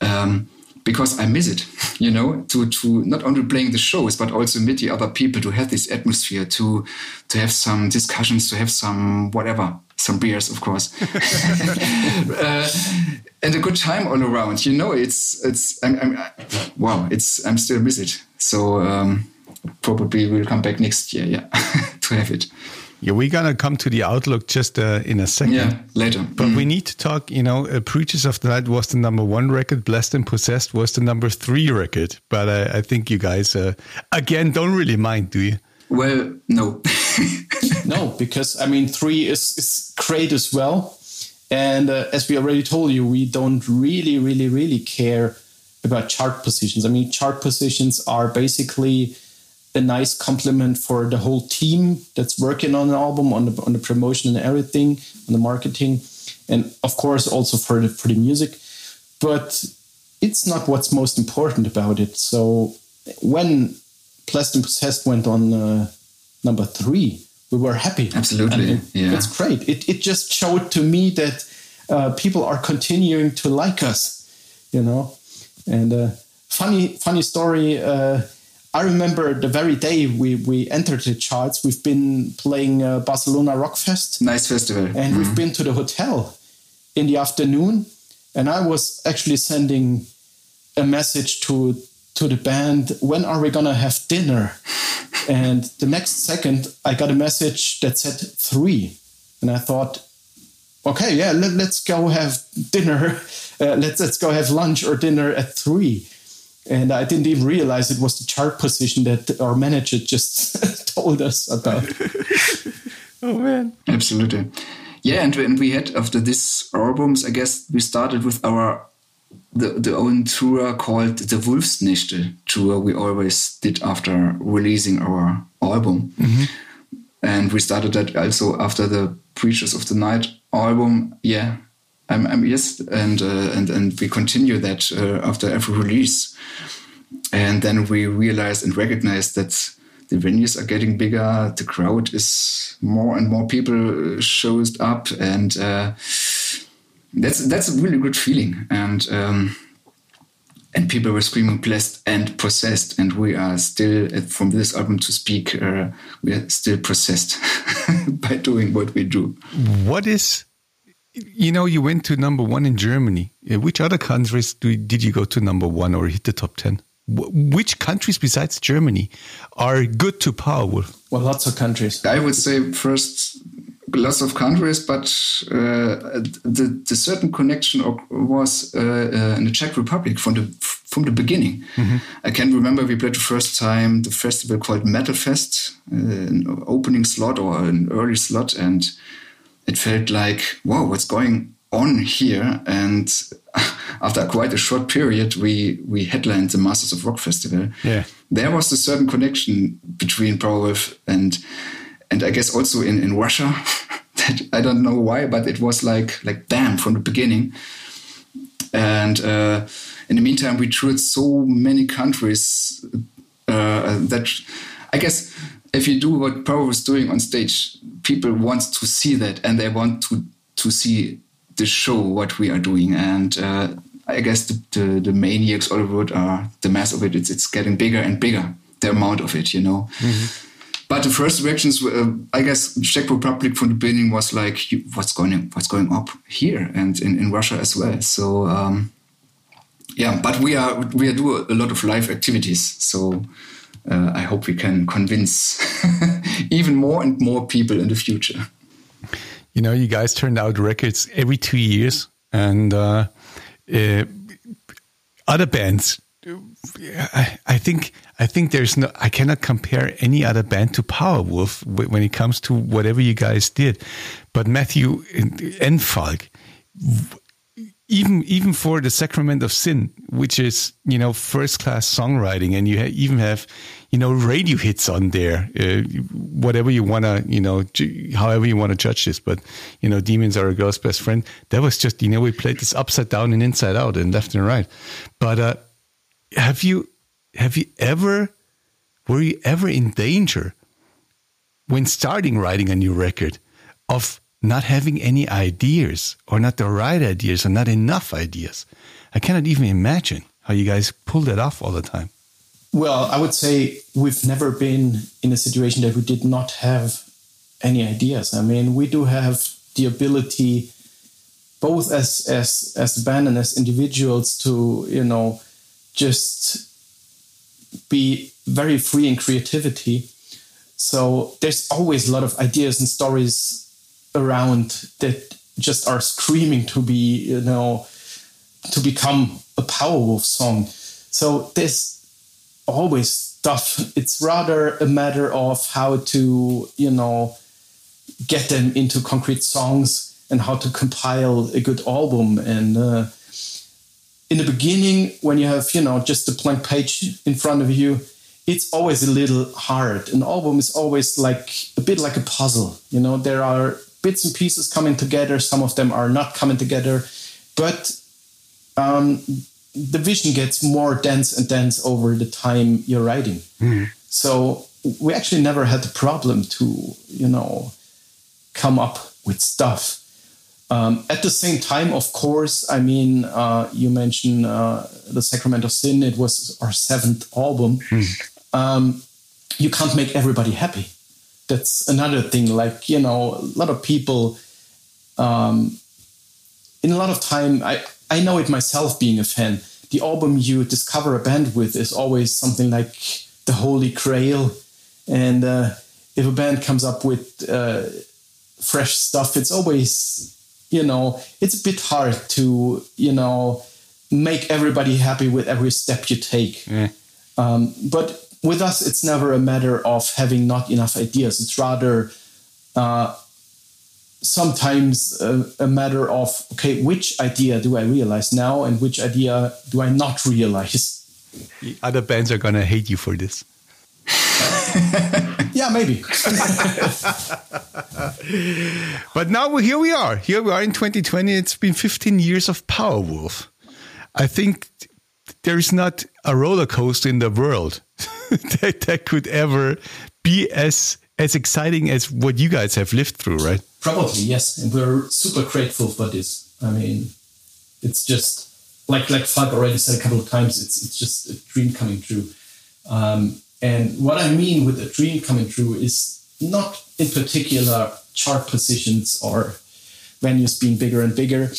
Um, because I miss it, you know, to, to not only playing the shows, but also meet the other people, to have this atmosphere, to, to have some discussions, to have some whatever, some beers, of course, uh, and a good time all around. You know, it's, it's, I'm, I'm wow, it's, I'm still miss it. So, um, probably we'll come back next year, yeah, to have it. Yeah, we're gonna come to the outlook just uh, in a second. Yeah, later. But mm. we need to talk. You know, uh, "Preachers of the Night" was the number one record. "Blessed and Possessed" was the number three record. But uh, I think you guys, uh, again, don't really mind, do you? Well, no, no, because I mean, three is is great as well. And uh, as we already told you, we don't really, really, really care about chart positions. I mean, chart positions are basically a nice compliment for the whole team that's working on the album, on the on the promotion and everything, on the marketing, and of course also for the for the music. But it's not what's most important about it. So when and Possessed went on uh, number three, we were happy. Absolutely, it, yeah, it's great. It it just showed to me that uh, people are continuing to like us, you know, and. Uh, funny funny story uh, I remember the very day we, we entered the charts, we've been playing uh, Barcelona Rock Fest. Nice festival. And mm-hmm. we've been to the hotel in the afternoon. And I was actually sending a message to, to the band when are we going to have dinner? and the next second, I got a message that said three. And I thought, okay, yeah, let, us go have dinner. Uh, let's, let's go have lunch or dinner at three and I didn't even realize it was the chart position that our manager just told us about. oh man! Absolutely, yeah. And, and we had after this albums, I guess we started with our the, the own tour called the Wolfsnächte tour. We always did after releasing our album, mm-hmm. and we started that also after the Preachers of the Night album. Yeah, I'm, I'm yes, and uh, and and we continue that uh, after every release, and then we realize and recognize that the venues are getting bigger, the crowd is more and more people shows up, and uh, that's that's a really good feeling, and. Um, and people were screaming blessed and possessed and we are still from this album to speak uh, we are still possessed by doing what we do what is you know, you went to number one in Germany. Uh, which other countries do, did you go to number one or hit the top 10? Which countries besides Germany are good to Powerwolf? Well, lots of countries. I would say first lots of countries, but uh, the, the certain connection was uh, uh, in the Czech Republic from the from the beginning. Mm-hmm. I can remember we played the first time the festival called Metal Fest, uh, an opening slot or an early slot, and it felt like, wow, what's going on here? And after quite a short period, we we headlined the Masters of Rock Festival. Yeah. There was a certain connection between Powerwolf and and I guess also in, in Russia. that I don't know why, but it was like like bam from the beginning. And uh, in the meantime, we toured so many countries uh, that I guess if you do what Powerwolf doing on stage, people want to see that and they want to to see the show what we are doing. And uh, I guess the, the, the maniacs all over it are the mass of it. It's it's getting bigger and bigger. The amount of it, you know. Mm-hmm. But the first reactions, uh, I guess, Czech Republic from the beginning was like, "What's going on? What's going up here?" And in, in Russia as well. So um, yeah, but we are we do a lot of live activities. So uh, I hope we can convince even more and more people in the future. You know, you guys turned out records every two years, and uh, uh, other bands. I, I, think I think there's no I cannot compare any other band to Powerwolf when it comes to whatever you guys did. But Matthew and Falk, even even for the Sacrament of Sin, which is you know first class songwriting, and you ha even have you know radio hits on there, uh, whatever you wanna you know however you wanna judge this, but you know demons are a girl's best friend. That was just you know we played this upside down and inside out and left and right. But uh, have you have you ever were you ever in danger when starting writing a new record of not having any ideas or not the right ideas or not enough ideas. I cannot even imagine how you guys pull that off all the time. Well, I would say we've never been in a situation that we did not have any ideas. I mean, we do have the ability, both as as as a band and as individuals, to you know just be very free in creativity. So there's always a lot of ideas and stories around that just are screaming to be, you know, to become a Powerwolf song. So there's always tough. It's rather a matter of how to, you know, get them into concrete songs and how to compile a good album. And uh, in the beginning, when you have, you know, just a blank page in front of you, it's always a little hard. An album is always like a bit like a puzzle. You know, there are bits and pieces coming together. Some of them are not coming together, but um, the vision gets more dense and dense over the time you're writing. Mm. So we actually never had the problem to, you know, come up with stuff. Um, at the same time, of course, I mean, uh, you mentioned uh, the Sacrament of Sin. It was our seventh album. Mm. Um, you can't make everybody happy. That's another thing. Like you know, a lot of people. Um, in a lot of time, I I know it myself being a fan. The album you discover a band with is always something like the holy grail, and uh, if a band comes up with uh, fresh stuff, it's always you know it's a bit hard to you know make everybody happy with every step you take. Um, but with us, it's never a matter of having not enough ideas. It's rather uh, sometimes a, a, matter of okay, which idea do I realize now, and which idea do I not realize? Other bands are gonna hate you for this. yeah, maybe. but now we, here we are. Here we are in 2020. It's been 15 years of Powerwolf. I think there is not a roller coaster in the world that, that could ever be as as exciting as what you guys have lived through, right? Probably yes, and we're super grateful for this. I mean, it's just like like Falk already said a couple of times. It's it's just a dream coming true. Um, and what I mean with a dream coming true is not in particular chart positions or venues being bigger and bigger.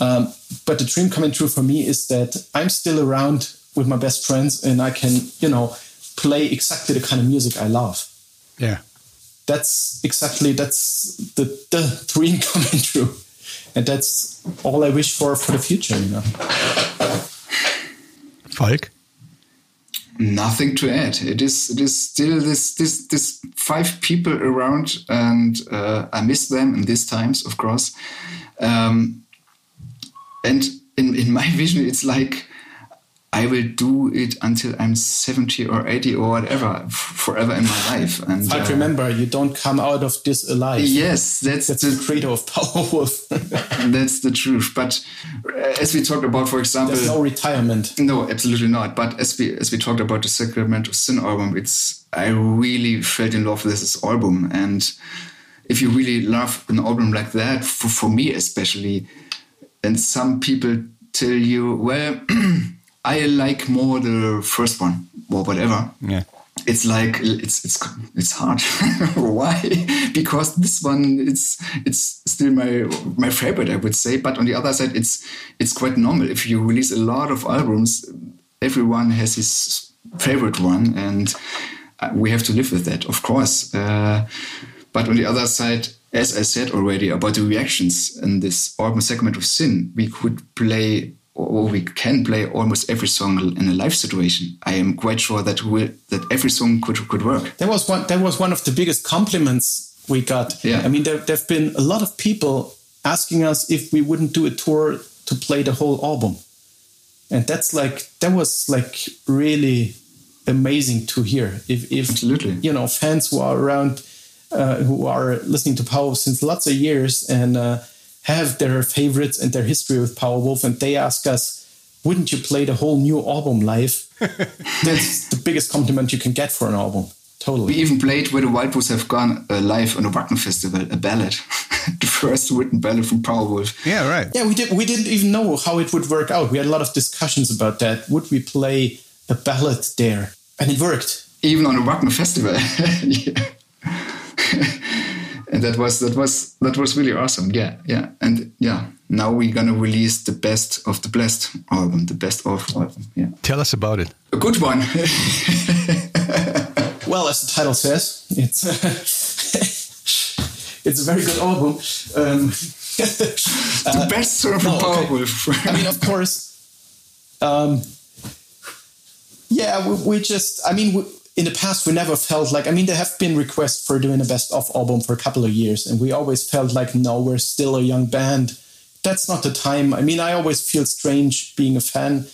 Um, but the dream coming true for me is that I'm still around with my best friends and I can, you know, play exactly the kind of music I love. Yeah. That's exactly that's the the dream coming true. And that's all I wish for for the future, you know. Falk? Nothing to add. It is it is still this this this five people around and uh, I miss them in these times, of course. Um, and in, in my vision, it's like I will do it until I'm 70 or 80 or whatever, forever in my life. And I uh, remember, you don't come out of this alive. Yes, that's, that's the credo of Powerwolf. that's the truth. But uh, as we talked about, for example, there's no retirement. No, absolutely not. But as we as we talked about the Sacrament of Sin album, it's I really fell in love with this album. And if you really love an album like that, for, for me especially, and some people tell you, well, I like more the first one or whatever. Yeah. It's like it's it's it's hard. Why? Because this one it's it's still my my favorite, I would say. But on the other side, it's it's quite normal. If you release a lot of albums, everyone has his favorite one, and uh, we have to live with that, of course. Uh, but on the other side, as I said already about the reactions in this album Sacrament of Sin, we could play or we can play almost every song in a live situation. I am quite sure that we, that every song could could work. That was one that was one of the biggest compliments we got. Yeah. I mean there there've been a lot of people asking us if we wouldn't do a tour to play the whole album. And that's like that was like really amazing to hear. If if Absolutely. you know fans who are around uh, who are listening to Power since lots of years and uh, have their favorites and their history with Powerwolf, and they ask us, "Wouldn't you play the whole new album live?" That's the biggest compliment you can get for an album. totally. We even played where the Wild Wolves have gone uh, live on a Wacken festival, a ballad, the first written ballad from Powerwolf. Yeah, right. Yeah, we did. We didn't even know how it would work out. We had a lot of discussions about that. Would we play a ballad there? And it worked. Even on a Wacken festival. and that was that was that was really awesome. Yeah, yeah, and yeah. Now we're gonna release the best of the blessed album, the best of album. Yeah. Tell us about it. A good one. well, as the title says, it's it's a very good album. Um, the best song from no, Powerwolf. Okay. I mean, of course. Um, yeah, we, we, just. I mean, we, in the past, we never felt like. I mean, there have been requests for doing a best of album for a couple of years, and we always felt like, no, we're still a young band. That's not the time. I mean, I always feel strange being a fan,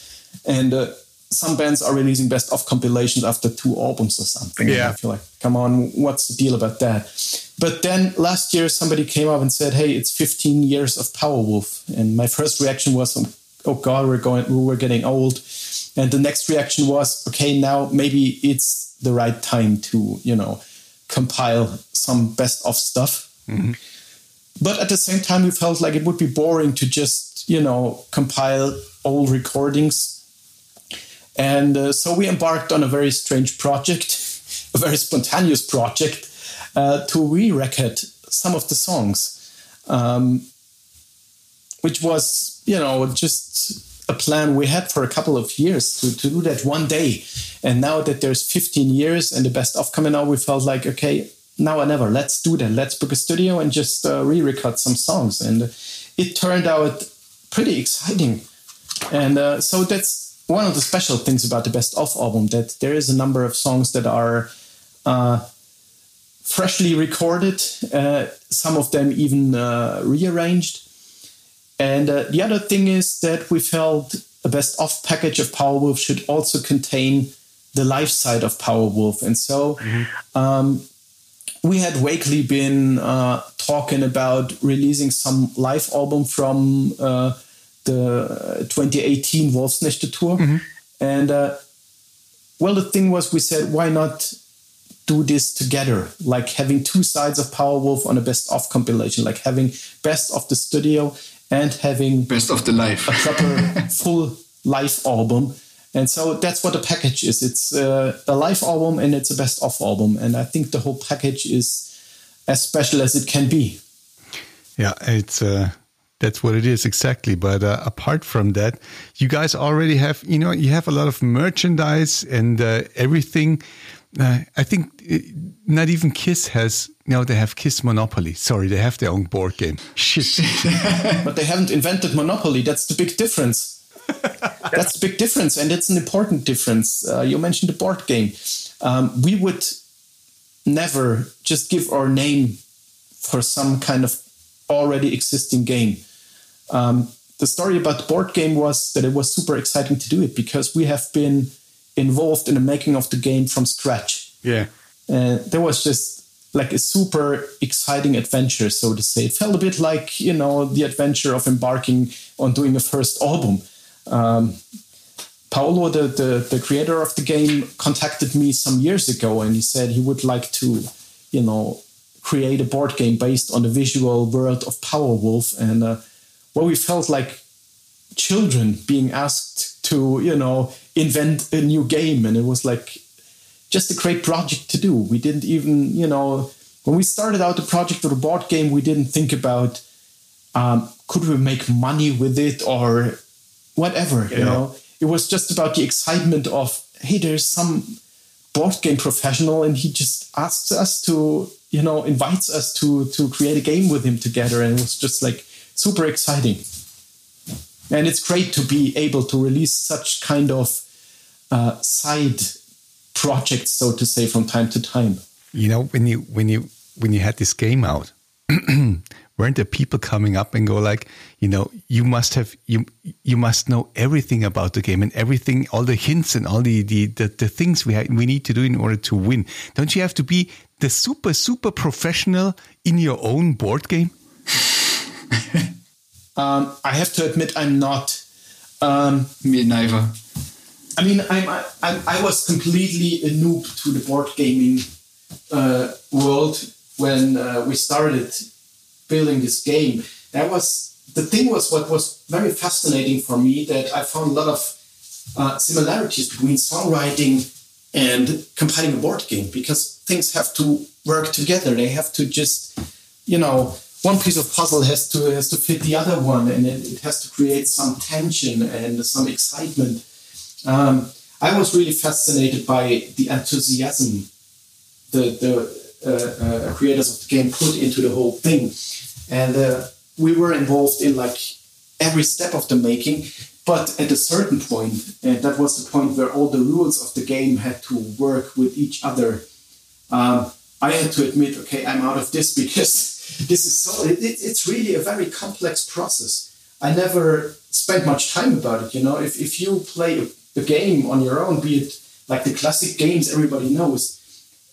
and. Uh, some bands are releasing best of compilations after two albums or something. Yeah. I feel like, come on, what's the deal about that? But then last year, somebody came up and said, hey, it's 15 years of Powerwolf. And my first reaction was, oh God, we're going, we're getting old. And the next reaction was, okay, now maybe it's the right time to, you know, compile some best of stuff. Mm-hmm. But at the same time, we felt like it would be boring to just, you know, compile old recordings and uh, so we embarked on a very strange project, a very spontaneous project, uh, to re record some of the songs, um, which was, you know, just a plan we had for a couple of years to, to do that one day. And now that there's 15 years and the best of coming out, we felt like, okay, now or never, let's do that. Let's book a studio and just uh, re record some songs. And it turned out pretty exciting. And uh, so that's one of the special things about the best of album that there is a number of songs that are uh, freshly recorded, uh, some of them even uh, rearranged. And uh, the other thing is that we felt a best of package of Powerwolf should also contain the live side of Powerwolf. And so mm-hmm. um, we had Wakely been uh, talking about releasing some live album from uh, the 2018 Wolfsnächte tour. Mm-hmm. And uh, well, the thing was, we said, why not do this together? Like having two sides of Powerwolf on a best of compilation, like having best of the studio and having best of the life, a proper full live album. And so that's what the package is. It's uh, a live album and it's a best of album. And I think the whole package is as special as it can be. Yeah, it's uh, that's what it is exactly. But uh, apart from that, you guys already have, you know, you have a lot of merchandise and uh, everything. Uh, I think uh, not even Kiss has. No, they have Kiss Monopoly. Sorry, they have their own board game. Shit. but they haven't invented Monopoly. That's the big difference. That's the big difference, and it's an important difference. Uh, you mentioned the board game. Um, we would never just give our name for some kind of already existing game. Um, the story about the board game was that it was super exciting to do it because we have been involved in the making of the game from scratch. Yeah. And there was just like a super exciting adventure, so to say. It felt a bit like, you know, the adventure of embarking on doing a first album. Um, Paolo, the, the, the creator of the game, contacted me some years ago and he said he would like to, you know, create a board game based on the visual world of Powerwolf. And uh, where we felt like children being asked to, you know, invent a new game. And it was like just a great project to do. We didn't even, you know, when we started out the project with a board game, we didn't think about um, could we make money with it or whatever, yeah. you know. It was just about the excitement of, hey, there's some board game professional and he just asks us to, you know, invites us to to create a game with him together. And it was just like super exciting. And it's great to be able to release such kind of uh, side projects, so to say, from time to time. You know, when you when you when you had this game out, weren't there people coming up and go like, you know, you must have you you must know everything about the game and everything, all the hints and all the the the, the things we ha- we need to do in order to win. Don't you have to be the super super professional in your own board game? um, I have to admit, I'm not. Um, Me neither. I mean, I'm, I, I was completely a noob to the board gaming uh, world when uh, we started building this game. That was the thing was what was very fascinating for me that I found a lot of uh, similarities between songwriting and compiling a board game because things have to work together. They have to just, you know, one piece of puzzle has to has to fit the other one, and it, it has to create some tension and some excitement. Um, I was really fascinated by the enthusiasm the the uh, uh, creators of the game put into the whole thing, and uh, we were involved in like every step of the making. But at a certain point, and that was the point where all the rules of the game had to work with each other. Um, I had to admit, okay, I'm out of this because this is so. It, it's really a very complex process. I never spent much time about it. You know, if if you play a game on your own, be it like the classic games everybody knows,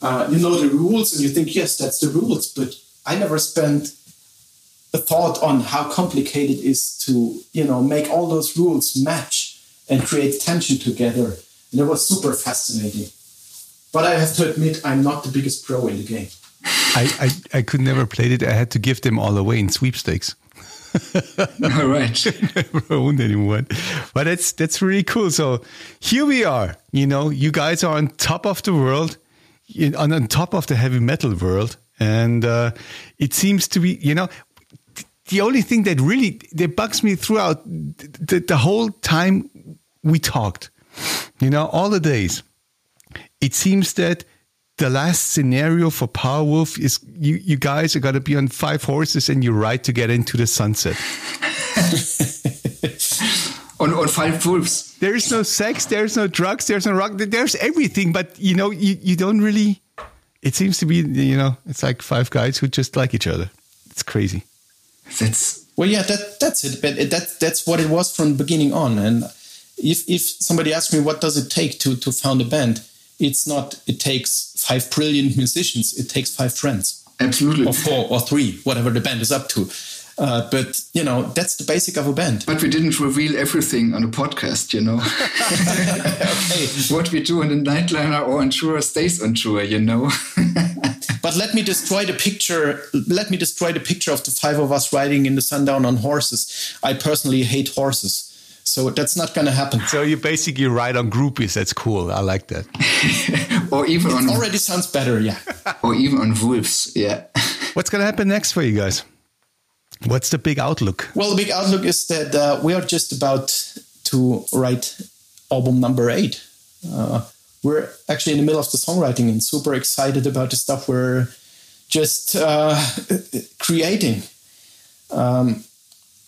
uh, you know the rules and you think yes, that's the rules. But I never spent a thought on how complicated it is to you know make all those rules match and create tension together. And it was super fascinating. But I have to admit, I'm not the biggest pro in the game. I, I, I could never play it. I had to give them all away in sweepstakes. All right. never owned anyone. But that's that's really cool. So here we are. You know, you guys are on top of the world, on, on top of the heavy metal world. And uh, it seems to be, you know, the only thing that really that bugs me throughout the, the whole time we talked, you know, all the days, it seems that the last scenario for Powerwolf is you, you guys are going to be on five horses and you ride to get into the sunset. on, on five wolves. There's no sex, there's no drugs, there's no rock, there's everything, but you know, you, you don't really, it seems to be, you know, it's like five guys who just like each other. It's crazy. That's well, yeah, that that's it. But that that's what it was from the beginning on. And if if somebody asks me what does it take to to found a band, it's not it takes five brilliant musicians. It takes five friends. Absolutely. Or four or three, whatever the band is up to. Uh, but you know that's the basic of a band. But we didn't reveal everything on a podcast, you know. okay. What we do on the nightliner or on tour stays on tour, you know. but let me destroy the picture. Let me destroy the picture of the five of us riding in the sundown on horses. I personally hate horses. So that's not going to happen. So you basically ride on groupies. That's cool. I like that. or even it on already sounds better. Yeah. or even on wolves. Yeah. What's going to happen next for you guys? What's the big outlook? Well, the big outlook is that uh, we are just about to write album number eight. Uh, we're actually in the middle of the songwriting and super excited about the stuff we're just uh, creating. Um,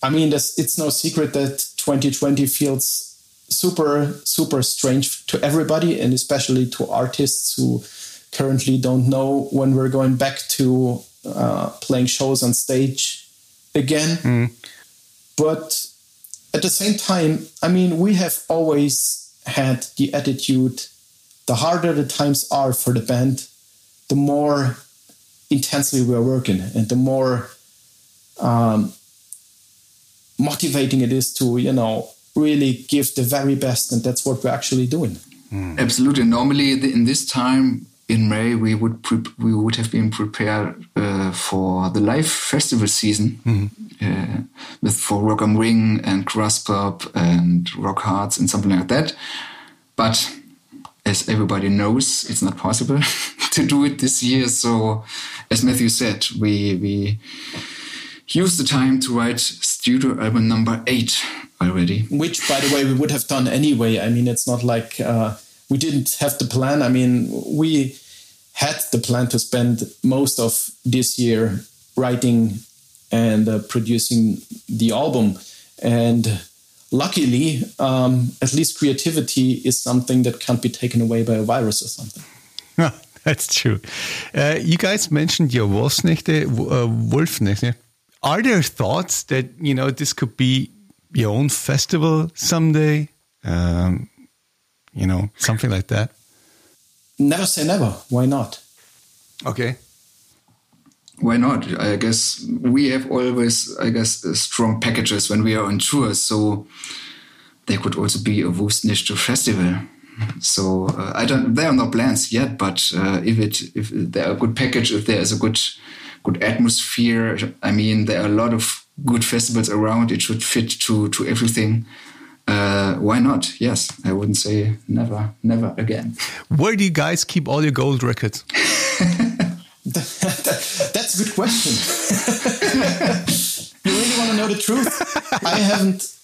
I mean, it's no secret that 2020 feels super, super strange to everybody, and especially to artists who currently don't know when we're going back to uh, playing shows on stage again. Mm. But at the same time, I mean, we have always had the attitude the harder the times are for the band, the more intensely we're working and the more um, motivating it is to, you know, really give the very best. And that's what we're actually doing. Mm. Absolutely. Normally, in this time, in May we would we would have been prepared uh, for the live festival season mm-hmm. uh, with for Rock am Ring and Graspop and Rockharz and something like that. But as everybody knows, it's not possible to do it this year. So, as Matthew said, we we use the time to write studio album number eight already. Which, by the way, we would have done anyway. I mean, it's not like. Uh we didn't have the plan. I mean, we had the plan to spend most of this year writing and uh, producing the album. And luckily, um, at least creativity is something that can't be taken away by a virus or something. That's true. Uh, you guys mentioned your Wolfsnächte, uh, Wolfnächte. Are there thoughts that, you know, this could be your own festival someday? Um, you know, something like that? Never say never. Why not? Okay. Why not? I guess we have always, I guess, strong packages when we are on tour. So there could also be a Wolfsnächte festival. So uh, I don't. There are no plans yet, but uh, if it if there are a good package, if there is a good good atmosphere, I mean, there are a lot of good festivals around. It should fit to to everything. Uh, why not? Yes, I wouldn't say never, never again. Where do you guys keep all your gold records? That's a good question. you really want to know the truth? I haven't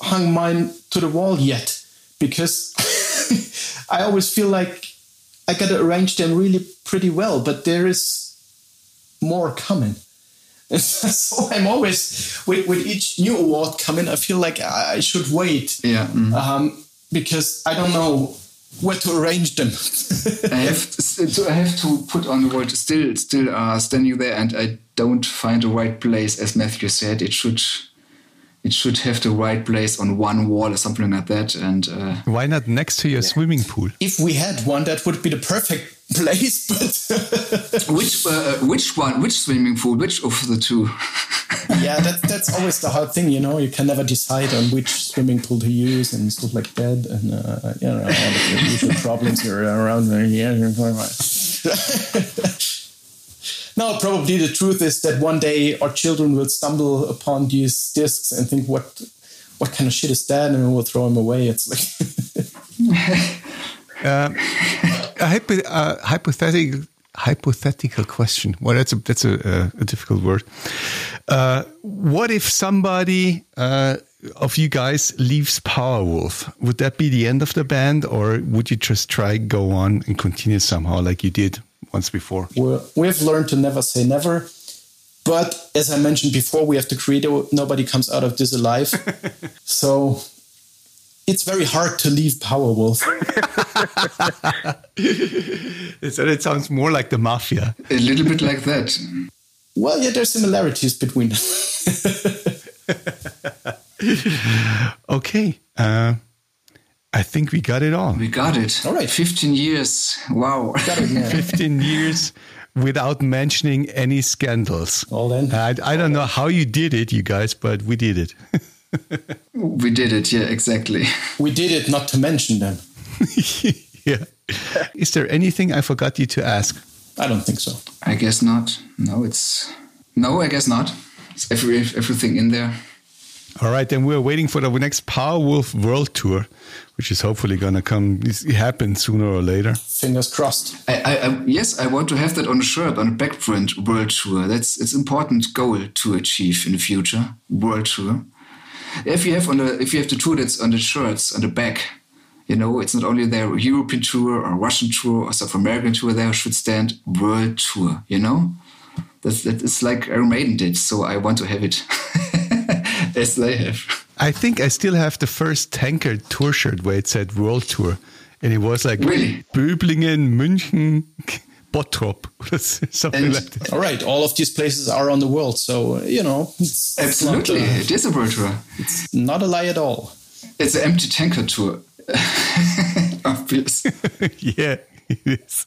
hung mine to the wall yet because I always feel like I got to arrange them really pretty well, but there is more coming. so I'm always with, with each new award coming, I feel like I should wait. Yeah. Mm. Um, because I don't know where to arrange them. I have to, I have to put on the word still still uh, standing there, and I don't find the right place. As Matthew said, it should it should have the right place on one wall or something like that. And uh, why not next to your yeah. swimming pool? If we had one, that would be the perfect place. But which uh, which one? Which swimming pool? Which of the two? yeah, that, that's always the hard thing. You know, you can never decide on which swimming pool to use and stuff like that. And uh, you know, all the usual problems here around. Yeah. No, probably the truth is that one day our children will stumble upon these discs and think, "What, what kind of shit is that?" And we'll throw them away. It's like uh, a, hypo, a hypothetical hypothetical question. Well, that's a that's a, a difficult word. Uh, what if somebody uh, of you guys leaves Powerwolf? Would that be the end of the band, or would you just try go on and continue somehow like you did once before. We're, we've learned to never say never. But as I mentioned before, we have the credo nobody comes out of this alive. so it's very hard to leave Powerwolf. so it sounds more like the mafia. A little bit like that. Well, yeah, there's similarities between them. okay. Uh, I think we got it all. We got it. All right. 15 years. Wow. Got it, 15 years without mentioning any scandals. All then. I, I don't know how you did it, you guys, but we did it. we did it. Yeah, exactly. We did it not to mention them. yeah. Is there anything I forgot you to ask? I don't think so. I guess not. No, it's. No, I guess not. It's every, everything in there. All right, then we're waiting for the next Powerwolf World Tour, which is hopefully going to come happen sooner or later. Fingers crossed. I, I, I, yes, I want to have that on a shirt on a backprint World Tour. That's it's important goal to achieve in the future. World Tour. If you have on the if you have the tour that's on the shirts on the back, you know it's not only their European tour or Russian tour or South American tour. There should stand World Tour. You know, that's that is like Iron Maiden did. So I want to have it. as they have. I think I still have the first Tankard tour shirt where it said World Tour. And it was like really? Böblingen, München, Bottrop, something and, like that. All right, all of these places are on the world, so you know. It's, Absolutely, it's not, uh, it is a world tour. It's not a lie at all. It's an empty Tankard tour. Obvious. yeah, it is.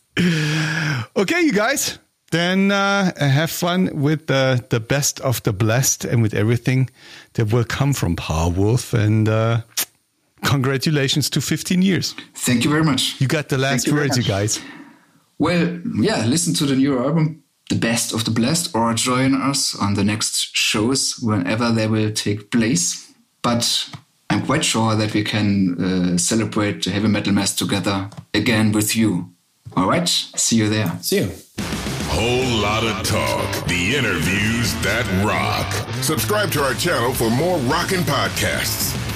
Okay, you guys then uh, have fun with the, the best of the blessed and with everything that will come from Powerwolf. And uh, congratulations to 15 years. Thank you very much. You got the last you words, you guys. Well, yeah, listen to the new album, The Best of the Blessed, or join us on the next shows whenever they will take place. But I'm quite sure that we can uh, celebrate the heavy metal mass together again with you. All right, see you there. See you. Whole lot of talk. The interviews that rock. Subscribe to our channel for more rockin' podcasts.